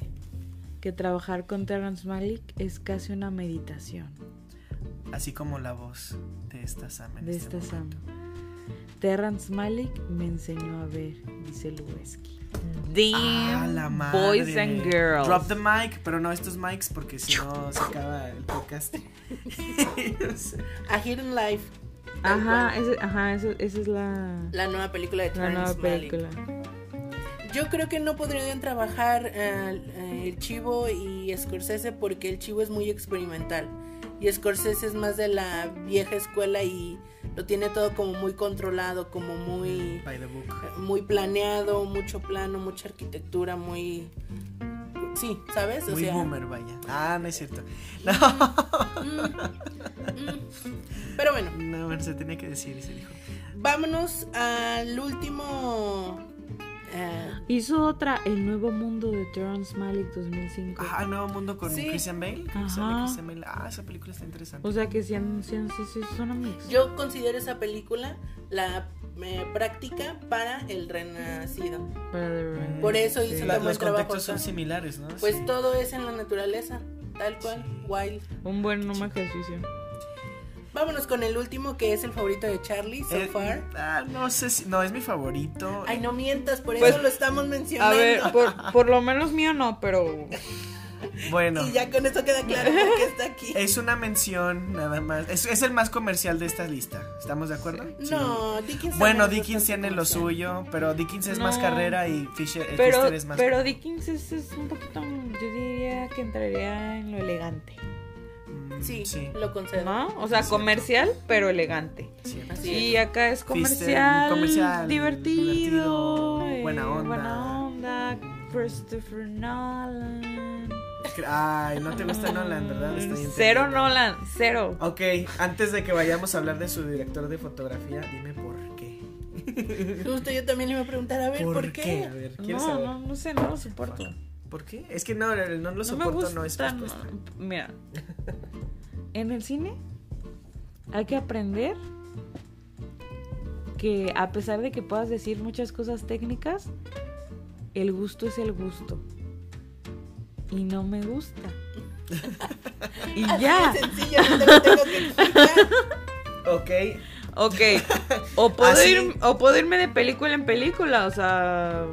que trabajar con Terrence Malick es casi una meditación Así como la voz de esta Sam en de este esta Sam. momento. Terrence Malick me enseñó a ver, dice Lubeski. Ah, Damn, la madre. boys and girls. Drop the mic, pero no estos mics porque si no se acaba el podcast. A Hidden Life. Ajá, ese- ajá, esa, esa es la, La nueva película de la Terrence nueva Malick. película. Yo creo que no podrían trabajar eh, el Chivo y Scorsese porque el Chivo es muy experimental y Scorsese es más de la vieja escuela y lo tiene todo como muy controlado, como muy By the book. muy planeado, mucho plano, mucha arquitectura, muy sí, ¿sabes? O Muy sea, boomer, vaya. Ah, no es cierto. No, pero bueno, no, bueno, se tenía que decir y se dijo. vámonos al último eh, Hizo otra, El Nuevo Mundo de Terrence Malick 2005. Ah, Nuevo Mundo con Sí. Christian Bale. Ajá. Christian Bale. Ah, esa película está interesante. O sea que sí, han- sí, han- sí, sí, son amigos. Yo considero esa película la eh, práctica para el renacido. Rain. Por eso hizo Sí, la- buen los trabajo contextos son similares, ¿no? Pues Sí. todo es en la naturaleza, tal cual, wild. Un buen número ejercicio. Vámonos con el último que es el favorito de Charlie, so Eh, far. ah, no sé si. No, es mi favorito. Ay, no mientas, por Pues, eso lo estamos A mencionando. ver, por, por lo menos mío no, pero Bueno. Y ya con eso queda claro por qué está aquí. Es una mención, nada más. Es, es el más comercial de esta lista. ¿Estamos de acuerdo? Sí. No, Dickens. Bueno, Dickens tiene lo suyo, pero Dickens es más carrera y Fisher, eh, pero, Pfister es más. pero Dickens es, es un poquito, yo diría que entraría en lo elegante, Mm, Sí, sí, lo concedo. ¿no? O sea, comercial, pero elegante. sí. Así Y es. acá es comercial, comercial, divertido, divertido, eh, buena onda. buena onda, Christopher Nolan. Ay, no te gusta Nolan, ¿verdad? Estoy Cero. Nolan, cero. Ok, antes de que vayamos a hablar de su director de fotografía, dime por qué. Justo yo también le iba a preguntar, a ver, ¿por, qué? A ver, ¿quieres No, saber? no, no sé, no lo soporto. ¿Por qué? Es que no, el no lo No me soporto gusta. no es no. respuesta. Mira, en el cine hay que aprender que a pesar de que puedas decir muchas cosas técnicas, el gusto es el gusto. Y no me gusta. y Así ya. de sencillo, no te lo tengo que explicar. Ok, Ok. O puedo, Así- ir, o puedo irme de película en película. O sea.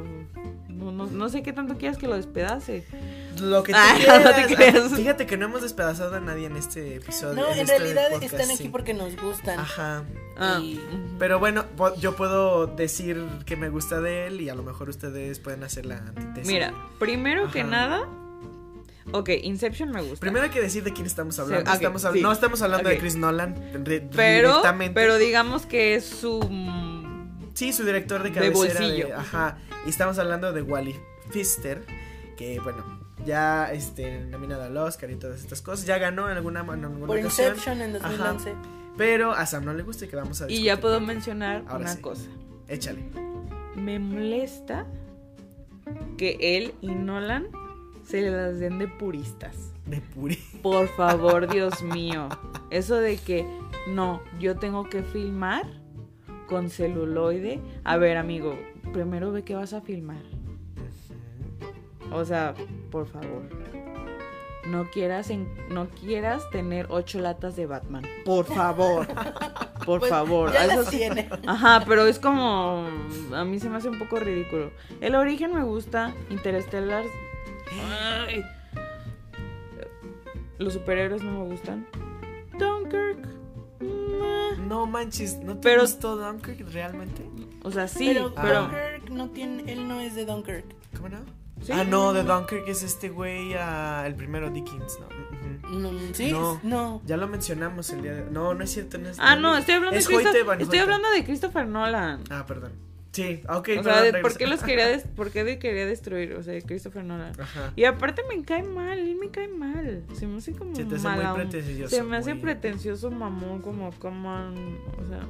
No, no- no sé qué tanto quieras que lo despedace. lo que tú Ay, quieras. no te creas. Fíjate que no hemos despedazado a nadie en este episodio. No, en este realidad podcast, están aquí sí. porque nos gustan. Ajá. Ah, Y-. Pero bueno, yo puedo decir que me gusta de él y a lo mejor ustedes pueden hacer la antítesis. Mira, primero que nada. Ok, Inception me gusta. Primero hay que decir de quién estamos hablando. ok, estamos hab- sí. No estamos hablando de. Chris Nolan re- pero, directamente. pero digamos que es su. mm, Sí, su director de De cabecera. bolsillo. ajá. Y estamos hablando de Wally Pfister, que bueno, ya este, nominado al Oscar y todas estas cosas. Ya ganó en alguna, en alguna Por ocasión. Inception en 2011. Pero a Sam no le gusta y que vamos a Y discutir. ya puedo mencionar Ahora una sí. cosa. Échale. Me molesta que él y Nolan se las den de puristas. De puri. Por favor, Dios mío. Eso de que no, yo tengo que filmar con celuloide. A ver, amigo, primero ve qué vas a filmar. O sea, por favor. No quieras, en- no quieras tener ocho latas de Batman. Por favor. Por Pues, favor. Ya Eso las tiene. Ajá, pero es como. A mí se me hace un poco ridículo. El origen me gusta. Interstellar. Ay. Los superhéroes no me gustan. Dunkirk. No manches, ¿no te Pero- gustó Dunkirk realmente? O sea, sí, pero, pero. Dunkirk no tiene, él no es de Dunkirk. ¿Cómo no? Sí. Ah, no, de Dunkirk es este güey, ah, el primero Dickens, ¿no? ¿Sí? No. No. Ya lo mencionamos el día de... No, no es cierto, no es... Ah, no, estoy hablando, de Es Christopher, Van estoy hablando de Christopher Nolan. Ah, perdón. Sí, ok. o sea, de- ¿por qué los quería, des- por qué de- quería destruir? O sea, de Christopher Nolan. Ajá. Y aparte me cae mal, él me cae mal. Se me hace como Se te hace muy pretencioso, Se me hace muy- pretencioso, mamón, como, como, o sea,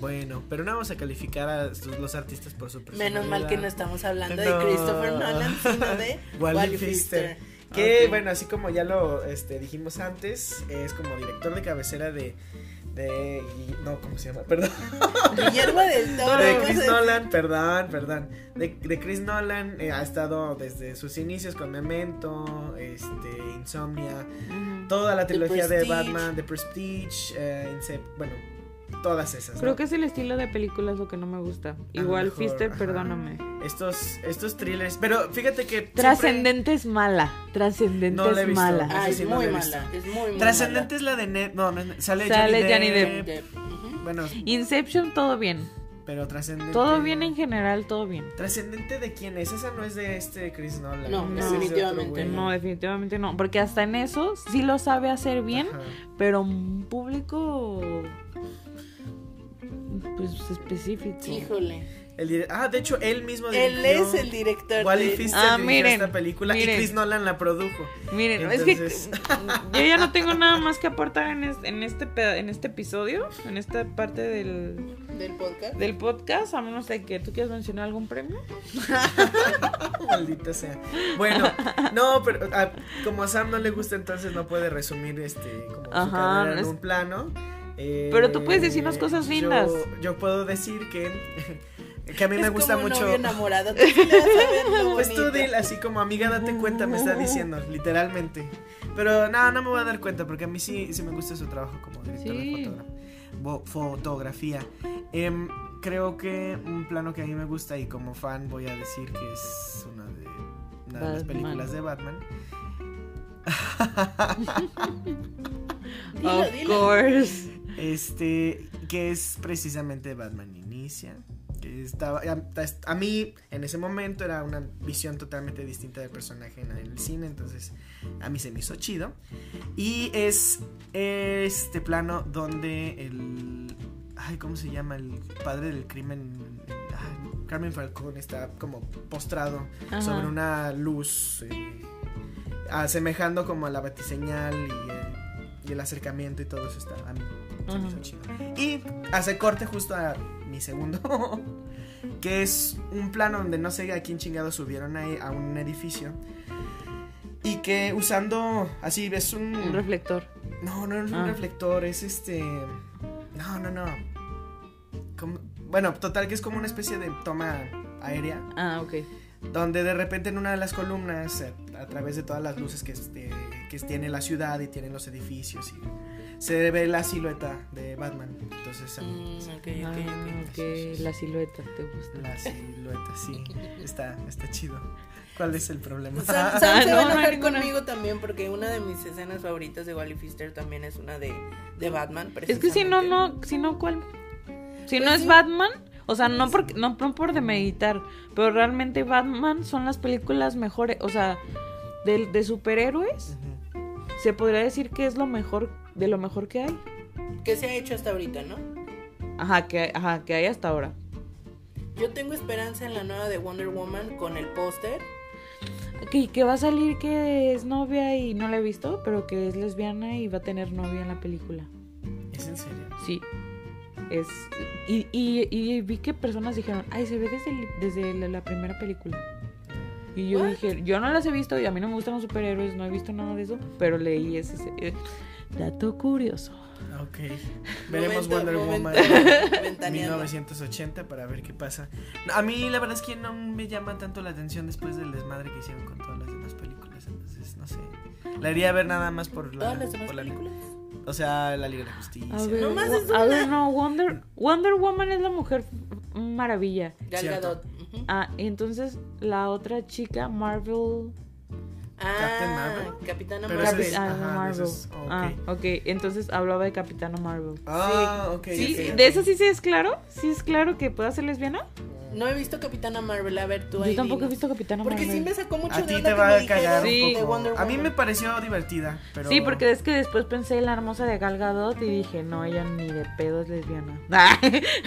Bueno, pero no vamos a calificar a los artistas por su personalidad. Menos mal que no estamos hablando No. de Christopher Nolan, sino de Wally Wally Pfister. Pfister. Que bueno, así como ya lo este, dijimos antes, es como director de cabecera de. De no, ¿cómo se llama? Perdón. Guillermo del Toro. de ¿cómo Chris Nolan, perdón, perdón. De, de Chris Nolan eh, ha estado desde sus inicios con Memento, este, Insomnia, toda la trilogía de. Batman, The Prestige, eh, Incep- bueno, todas esas. ¿no? Creo que es el estilo de películas lo que no me gusta. Igual mejor, Fister, ajá. perdóname. Estos, estos thrillers, pero fíjate que. siempre- Trascendente es mala. Trascendente No es mala. Ah, es sí muy mala. Es muy, muy Trascendente es la de Ned. No, no, es- sale, Sale Johnny Johnny Depp. mala. De- ujú. Bueno, Inception, todo bien. pero trascendente. Todo bien en general, todo bien. ¿Trascendente de quién es? Esa no es de este Chris Nolan. No, definitivamente. No, definitivamente no. Porque hasta en eso sí lo sabe hacer bien, Ajá. pero un público. Pues específico. Híjole. El ah, de hecho, él mismo Él es el director Wally de... Pfister Ah, miren, esta película miren. y Chris Nolan la produjo. Miren, Entonces- es que yo ya no tengo nada más que aportar en, es- en este en este episodio, en esta parte del, del podcast. del podcast, a menos de que tú quieras mencionar algún premio. Maldita sea. Bueno, no, pero ah, como a Sam no le gusta, entonces no puede resumir este como su Ajá, carrera en es- un plano. Eh, Pero tú puedes decirnos cosas yo- lindas. Yo, puedo decir que, que a mí me Es gusta como un mucho. novio enamorado. Tú sí le vas a ver lo Pues tú dile así como amiga, date cuenta, me está diciendo, literalmente. Pero no, no me voy a dar cuenta porque a mí sí, sí me gusta su trabajo como director Sí. de fotogra- fotografía. Em, creo que un plano que a mí me gusta y como fan voy a decir que es una de, una de las películas de Batman. Dilo, of dilo. course. Este, que es precisamente Batman Inicia. Que estaba, a, a mí en ese momento era una visión totalmente distinta del personaje en el cine, entonces a mí se me hizo chido. Y es este plano donde el. Ay, ¿cómo se llama? El padre del crimen. ay, Carmen Falcón está como postrado Ajá. sobre una luz, eh, asemejando como a la batiseñal y, el- y el acercamiento y todo eso está a mí se me hizo Ajá. chido. Y hace corte justo a mi segundo, que es un plano donde no sé a quién chingado subieron ahí a un edificio y que usando así ves un, Un reflector. no, no es un Ah. reflector, es este no, no, no. Como- bueno, total que es como una especie de toma aérea Ah, ok. donde de repente en una de las columnas, a, través de todas las luces que, este, que tiene la ciudad y tienen los edificios, y se ve la silueta de Batman. Entonces, a mí, Mm, ok, Ah, ok, ok. ok, la silueta te gusta. la silueta, sí, está, está chido. ¿Cuál es el problema? Sam, Sam Ah, se no, va a no enojar ninguna. conmigo también porque una de mis escenas favoritas de Wally Pfister también es una de, de Batman. Es que si no, no, si no, ¿cuál? Si no Pues es sí. Batman, o sea, no por, no, no por demeditar, pero realmente Batman son las películas mejores, o sea, de, de superhéroes, Ujú. se podría decir que es lo mejor, de lo mejor que hay. Que se ha hecho hasta ahorita, ¿no? Ajá, que, ajá, que hay hasta ahora. Yo tengo esperanza en la nueva de Wonder Woman con el póster. Que, que va a salir que es novia y no la he visto, pero que es lesbiana y va a tener novia en la película. ¿Es en serio? Sí. Es, y, y, y vi que personas dijeron, ay, se ve desde, el- desde la, la primera película. Y yo What? dije, yo no las he visto y a mí no me gustan los superhéroes, no he visto nada de eso, pero leí ese... ese- eh, Dato curioso. Ok. Veremos Momento- Wonder momento Woman ventaneando. 1980 para ver qué pasa. No, A mí la verdad es que no me llama tanto la atención después del desmadre que hicieron con todas las demás películas. Entonces, no sé. La iría a ver nada más por la... ¿Todas las demás por la- películas? o sea, la Liga de la Justicia. A ver, Nomás Wo- es a una. ver, no, Wonder, Wonder Woman es la mujer maravilla. Gal. Ah, entonces la otra chica, Marvel. Ah, Captain Marvel. Capitana Marvel. ese es- ah, ajá, de Marvel. esos, ok. Ah, ok. Entonces hablaba de Capitana Marvel. Ah, ok. Sí, de eso sí, sí es claro. Sí es claro que pueda ser lesbiana. No he visto Capitana Marvel, a ver tú ahí Yo tampoco he visto Capitana Porque Marvel. sí me sacó mucho A de ti onda te que va me a cagar dijeron Sí. de un Wonder poco. A mí me Woman. pareció divertida, pero... Sí, porque es que después pensé en la hermosa de Gal Gadot y dije, no, ella ni de pedo es lesbiana.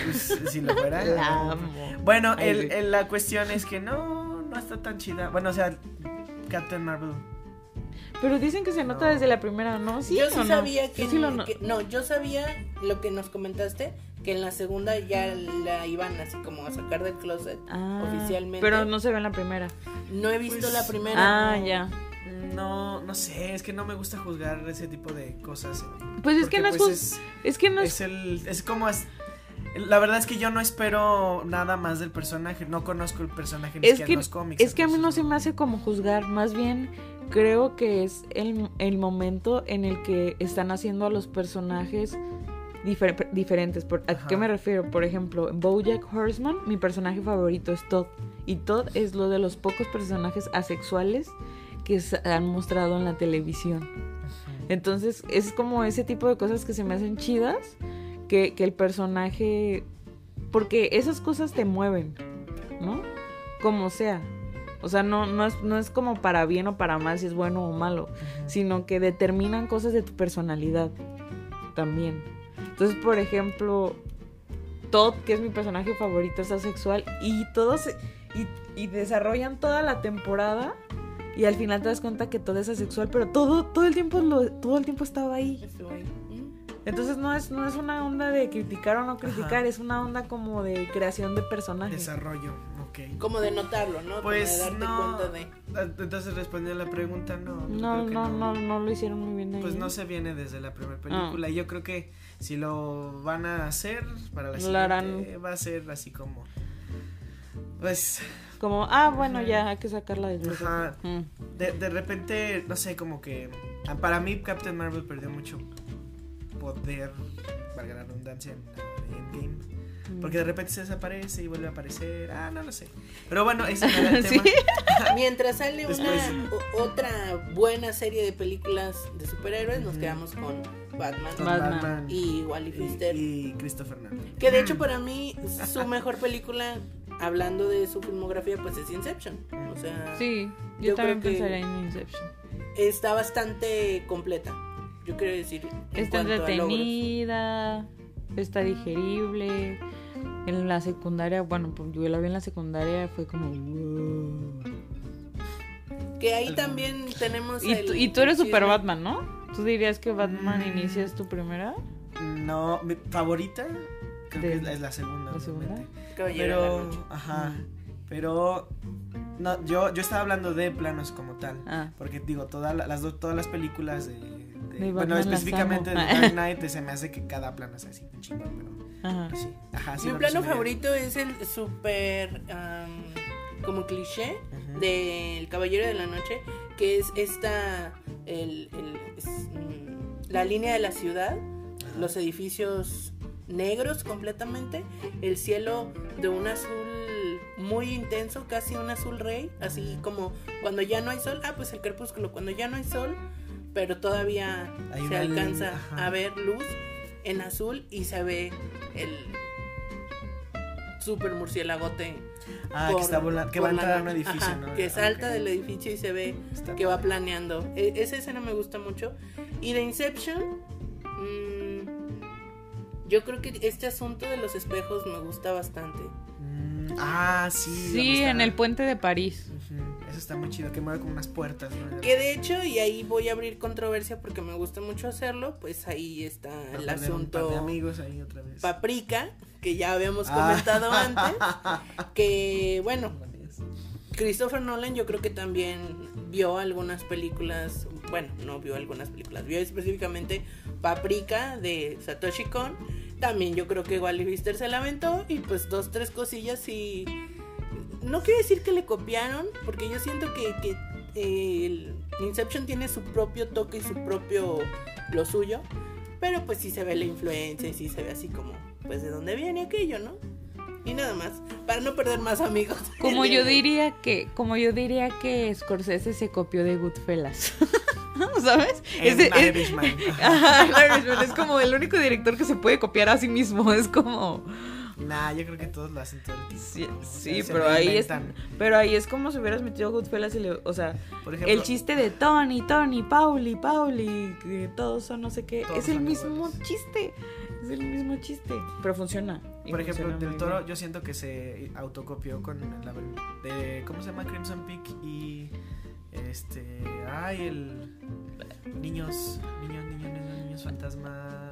pues, si lo fuera... La amo. Bueno, el- la cuestión es que no, no está tan chida. Bueno, o sea, Captain Marvel. Pero dicen que se nota No. desde la primera, ¿no? ¿Sí yo o sí no? sabía que, Yo sí lo no- que- no, yo sabía lo que nos comentaste, que en la segunda ya la iban así como a sacar del closet Ah, oficialmente. Pero no se ve en la primera. No he visto Pues- la primera. Ah, ya. No, no sé, es que no me gusta juzgar ese tipo de cosas. Pues es que no es, pues, juz- es, que no es, es el, es como es- la verdad es que yo no espero nada más del personaje, no conozco el personaje ni es que, en los cómics. es que a mí no se me hace como juzgar, más bien creo que es el, el momento en el que están haciendo a los personajes difer- diferentes. Por, ¿A Ajá. qué me refiero? Por ejemplo, en Bojack Horseman, mi personaje favorito es Todd. Y Todd es lo de los pocos personajes asexuales que se han mostrado en la televisión. Entonces, es como ese tipo de cosas que se me hacen chidas, que, que el personaje... Porque esas cosas te mueven, ¿no? Como sea. O sea, no, no, es, no es como para bien o para mal, si es bueno o malo, sino que determinan cosas de tu personalidad también. Entonces, por ejemplo, Todd, que es mi personaje favorito, es asexual y todos y, y desarrollan toda la temporada y al final te das cuenta que todo es asexual, pero todo todo el tiempo lo, todo el tiempo estaba ahí. Entonces no es no es una onda de criticar o no criticar, Ajá. es una onda como de creación de personaje. Desarrollo, ok. Como de notarlo, ¿no? Como Pues de darte no. cuenta de. Ah, Entonces respondiendo a la pregunta, no. No, que no, no, no lo hicieron muy bien ahí. Pues no se viene desde la primera película. Ah. Y yo creo que si lo van a hacer para la siguiente, harán. va a ser así como. Pues Como, ah, bueno, ya hay que sacarla del. Ajá. Mm. de, de repente, no sé, como que. ah, Para mí, Captain Marvel perdió mucho poder, valga la redundancia, en Endgame. Mm. Porque de repente se desaparece y vuelve a aparecer. Ah, no lo sé. Pero bueno, ese era el Sí. tema. Mientras sale una Después- otra buena serie de películas de superhéroes, nos quedamos con Batman, Con Batman. y Wally Pfister. y, y Christopher Nolan. Que de hecho para mí su mejor película, hablando de su filmografía, pues es Inception. O sea, Sí, yo, Yo también creo que- pensaría en Inception. está bastante completa. Yo quiero decir, Está entretenida, está digerible. En la secundaria, bueno, pues yo la vi en la secundaria, fue como... Que ahí también tenemos Y, el- tú, y tú eres super chisme. Batman, ¿no? ¿Tú dirías que Batman Mm. inicia es tu primera? No, mi favorita. Creo De- que es la, es la segunda. ¿la segunda? Pero, ajá. Mm. Pero, no, yo, yo estaba hablando de planos como tal. Ah, Porque digo, todas las dos, todas las películas de, de- bueno, específicamente de. Dark Knight se me hace que cada plano es así, un chingón, pero ajá. sí, ajá, sí Mi lo plano favorito es el super am, como cliché del Caballero de la Noche, que es esta el, el- es, mm, la línea de la ciudad, los edificios negros completamente, el cielo de un azul muy intenso, casi un azul rey, así como cuando ya no hay sol, ah pues el crepúsculo, cuando ya no hay sol, pero todavía Hay se luz, alcanza a ver luz en azul y se ve el super murciélagote Ah, por- que está volando, que va a la entrar a un edificio, Ajá, ¿no? Que salta del edificio y se ve Está que va planeando. E- esa escena me gusta mucho. Y de Inception, mm, yo creo que este asunto de los espejos me gusta bastante. Mm, ah, sí. Sí, en el puente de París. Eso está muy chido, que mueve como unas puertas, ¿no? Que de hecho, y ahí voy a abrir controversia porque me gusta mucho hacerlo, pues ahí está el un par de asunto amigos ahí otra vez. paprika, que ya habíamos Ah. comentado antes, que bueno, Christopher Nolan yo creo que también vio algunas películas, bueno, no vio algunas películas, vio específicamente Paprika de Satoshi Kon. También yo creo que Wally Pfister se lamentó y pues dos, tres cosillas y... No quiero decir que le copiaron, porque yo siento que, que eh, el Inception tiene su propio toque y su propio lo suyo, pero pues sí se ve la influencia y sí se ve así como, pues de dónde viene aquello, ¿no? Y nada más, para no perder más amigos. Como yo diría que, como yo diría que Scorsese se copió de Goodfellas. ¿Sabes? Es, Irishman. Ajá, en Irishman, es como el único director que se puede copiar a sí mismo. Es como. Nah, yo creo que todos lo hacen todo el tiempo. Sí, O sea, pero ahí es, pero ahí es como si hubieras metido Goodfellas y le, o sea, Por ejemplo, el chiste de Tony, Tony, Pauli, Pauli, que todos son no sé qué, es el mismo iguales. chiste, es el mismo chiste, pero funciona. Por ejemplo, Del Toro, bien. yo siento que se autocopió con la de ¿cómo se llama? Crimson Peak y este, ay, el niños, niños, niños, niños, niños fantasma.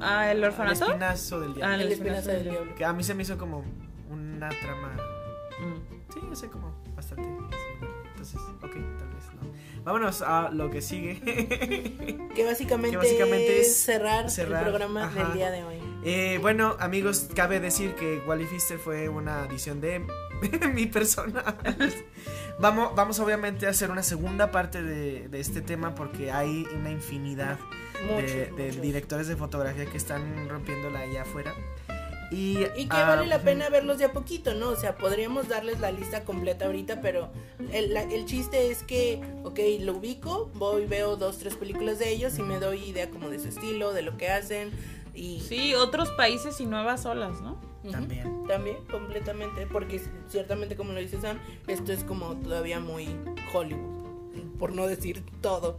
Ah, ¿el orfanato? El espinazo del diablo. Ah, El espinazo del diablo. Que a mí se me hizo como una trama, Mm. sí, yo sé como bastante. Entonces, ok, tal vez no. Vámonos a lo que sigue. Que básicamente, Que básicamente es cerrar, cerrar, el programa ajá. del día de hoy. Eh, bueno, amigos, cabe decir que Wally Pfister fue una adición de mi persona. vamos, vamos obviamente a hacer una segunda parte de, de este tema porque hay una infinidad Muchos, de, de muchos. directores de fotografía que están rompiéndola allá afuera. Y, Y que ah, vale la ujú. pena verlos de a poquito, ¿no? O sea, podríamos darles la lista completa ahorita, pero el, la- el chiste es que, ok, lo ubico, voy, veo dos, tres películas de ellos y me doy idea como de su estilo, de lo que hacen y... Sí, otros países y nuevas olas, ¿no? También. También, completamente, porque ciertamente como lo dice Sam, esto es como todavía muy Hollywood, por no decir todo,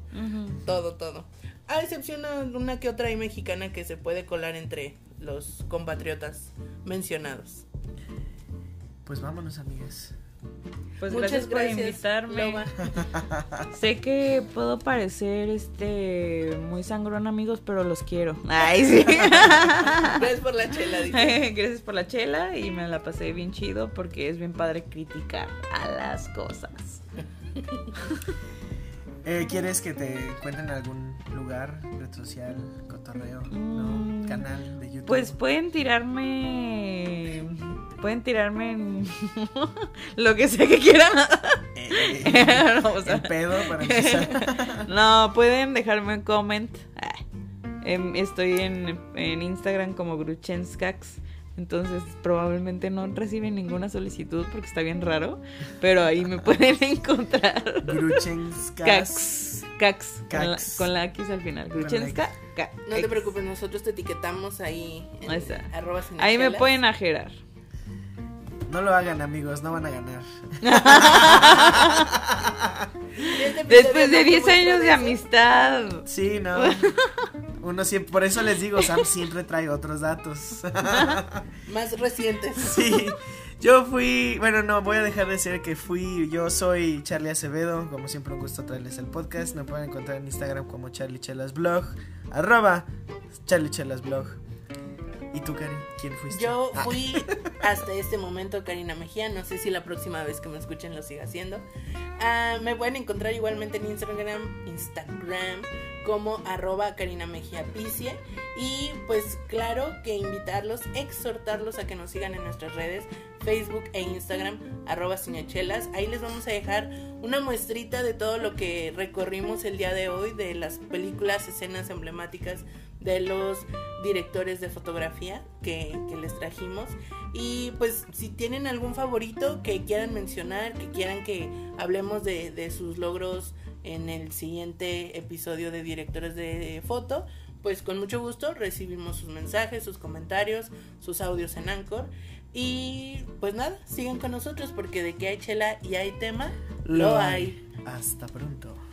todo, todo. A excepción de una que otra ahí mexicana que se puede colar entre los compatriotas mencionados. Pues vámonos, amigas. Pues Muchas gracias, por gracias, invitarme. Loba. Sé que puedo parecer este muy sangrón amigos, pero los quiero. Ay, sí. Gracias por la chela, dice. Gracias por la chela y me la pasé bien chido porque es bien padre criticar a las cosas. Eh, ¿Quieres que te cuenten algún lugar, red social, cotorreo, Mm, no, canal de YouTube? Pues pueden tirarme pueden tirarme en lo que sea que quieran. Eh, No, o sea, el pedo para empezar. No, pueden dejarme un comment. Ah, em, estoy en, en Instagram como Gruchenskax. Entonces probablemente no reciben ninguna solicitud porque está bien raro. Pero ahí me pueden encontrar. Gruchenskas. Cax. Cax. Con la, Cax. con la X al final. Gruchenska. No te preocupes, nosotros te etiquetamos ahí en Ahí está. arroba sin Ahí me pueden ajerar. No lo hagan, amigos, no van a ganar. Este Después de no 10 fue años de amistad. Sí, no. Uno siempre, por eso les digo, Sam siempre trae otros datos. Más recientes. Sí. Yo fui, bueno, no, voy a dejar de ser que fui, yo soy Charlie Acevedo, como siempre un gusto traerles el podcast, me pueden encontrar en Instagram como Charlie Chelas Blog, arroba Charlie Chelas Blog. ¿Y tú, Cari? ¿Quién fuiste? Yo Ah, fui hasta este momento Karina Mejía, no sé si la próxima vez que me escuchen lo siga haciendo. Ah, me pueden encontrar igualmente en Instagram, Instagram como arroba Karina Mejía Picie. Y pues claro que invitarlos, exhortarlos a que nos sigan en nuestras redes, Facebook e Instagram, arroba cinechelas. Ahí les vamos a dejar una muestrita de todo lo que recorrimos el día de hoy, de las películas, escenas emblemáticas de los directores de fotografía que, les trajimos. Y pues si tienen algún favorito que quieran mencionar, que quieran que hablemos de sus logros en el siguiente episodio de directores de foto, pues con mucho gusto recibimos sus mensajes, sus comentarios, sus audios en Anchor. Y pues nada, sigan con nosotros porque de que hay chela y hay tema, lo hay. Hasta pronto.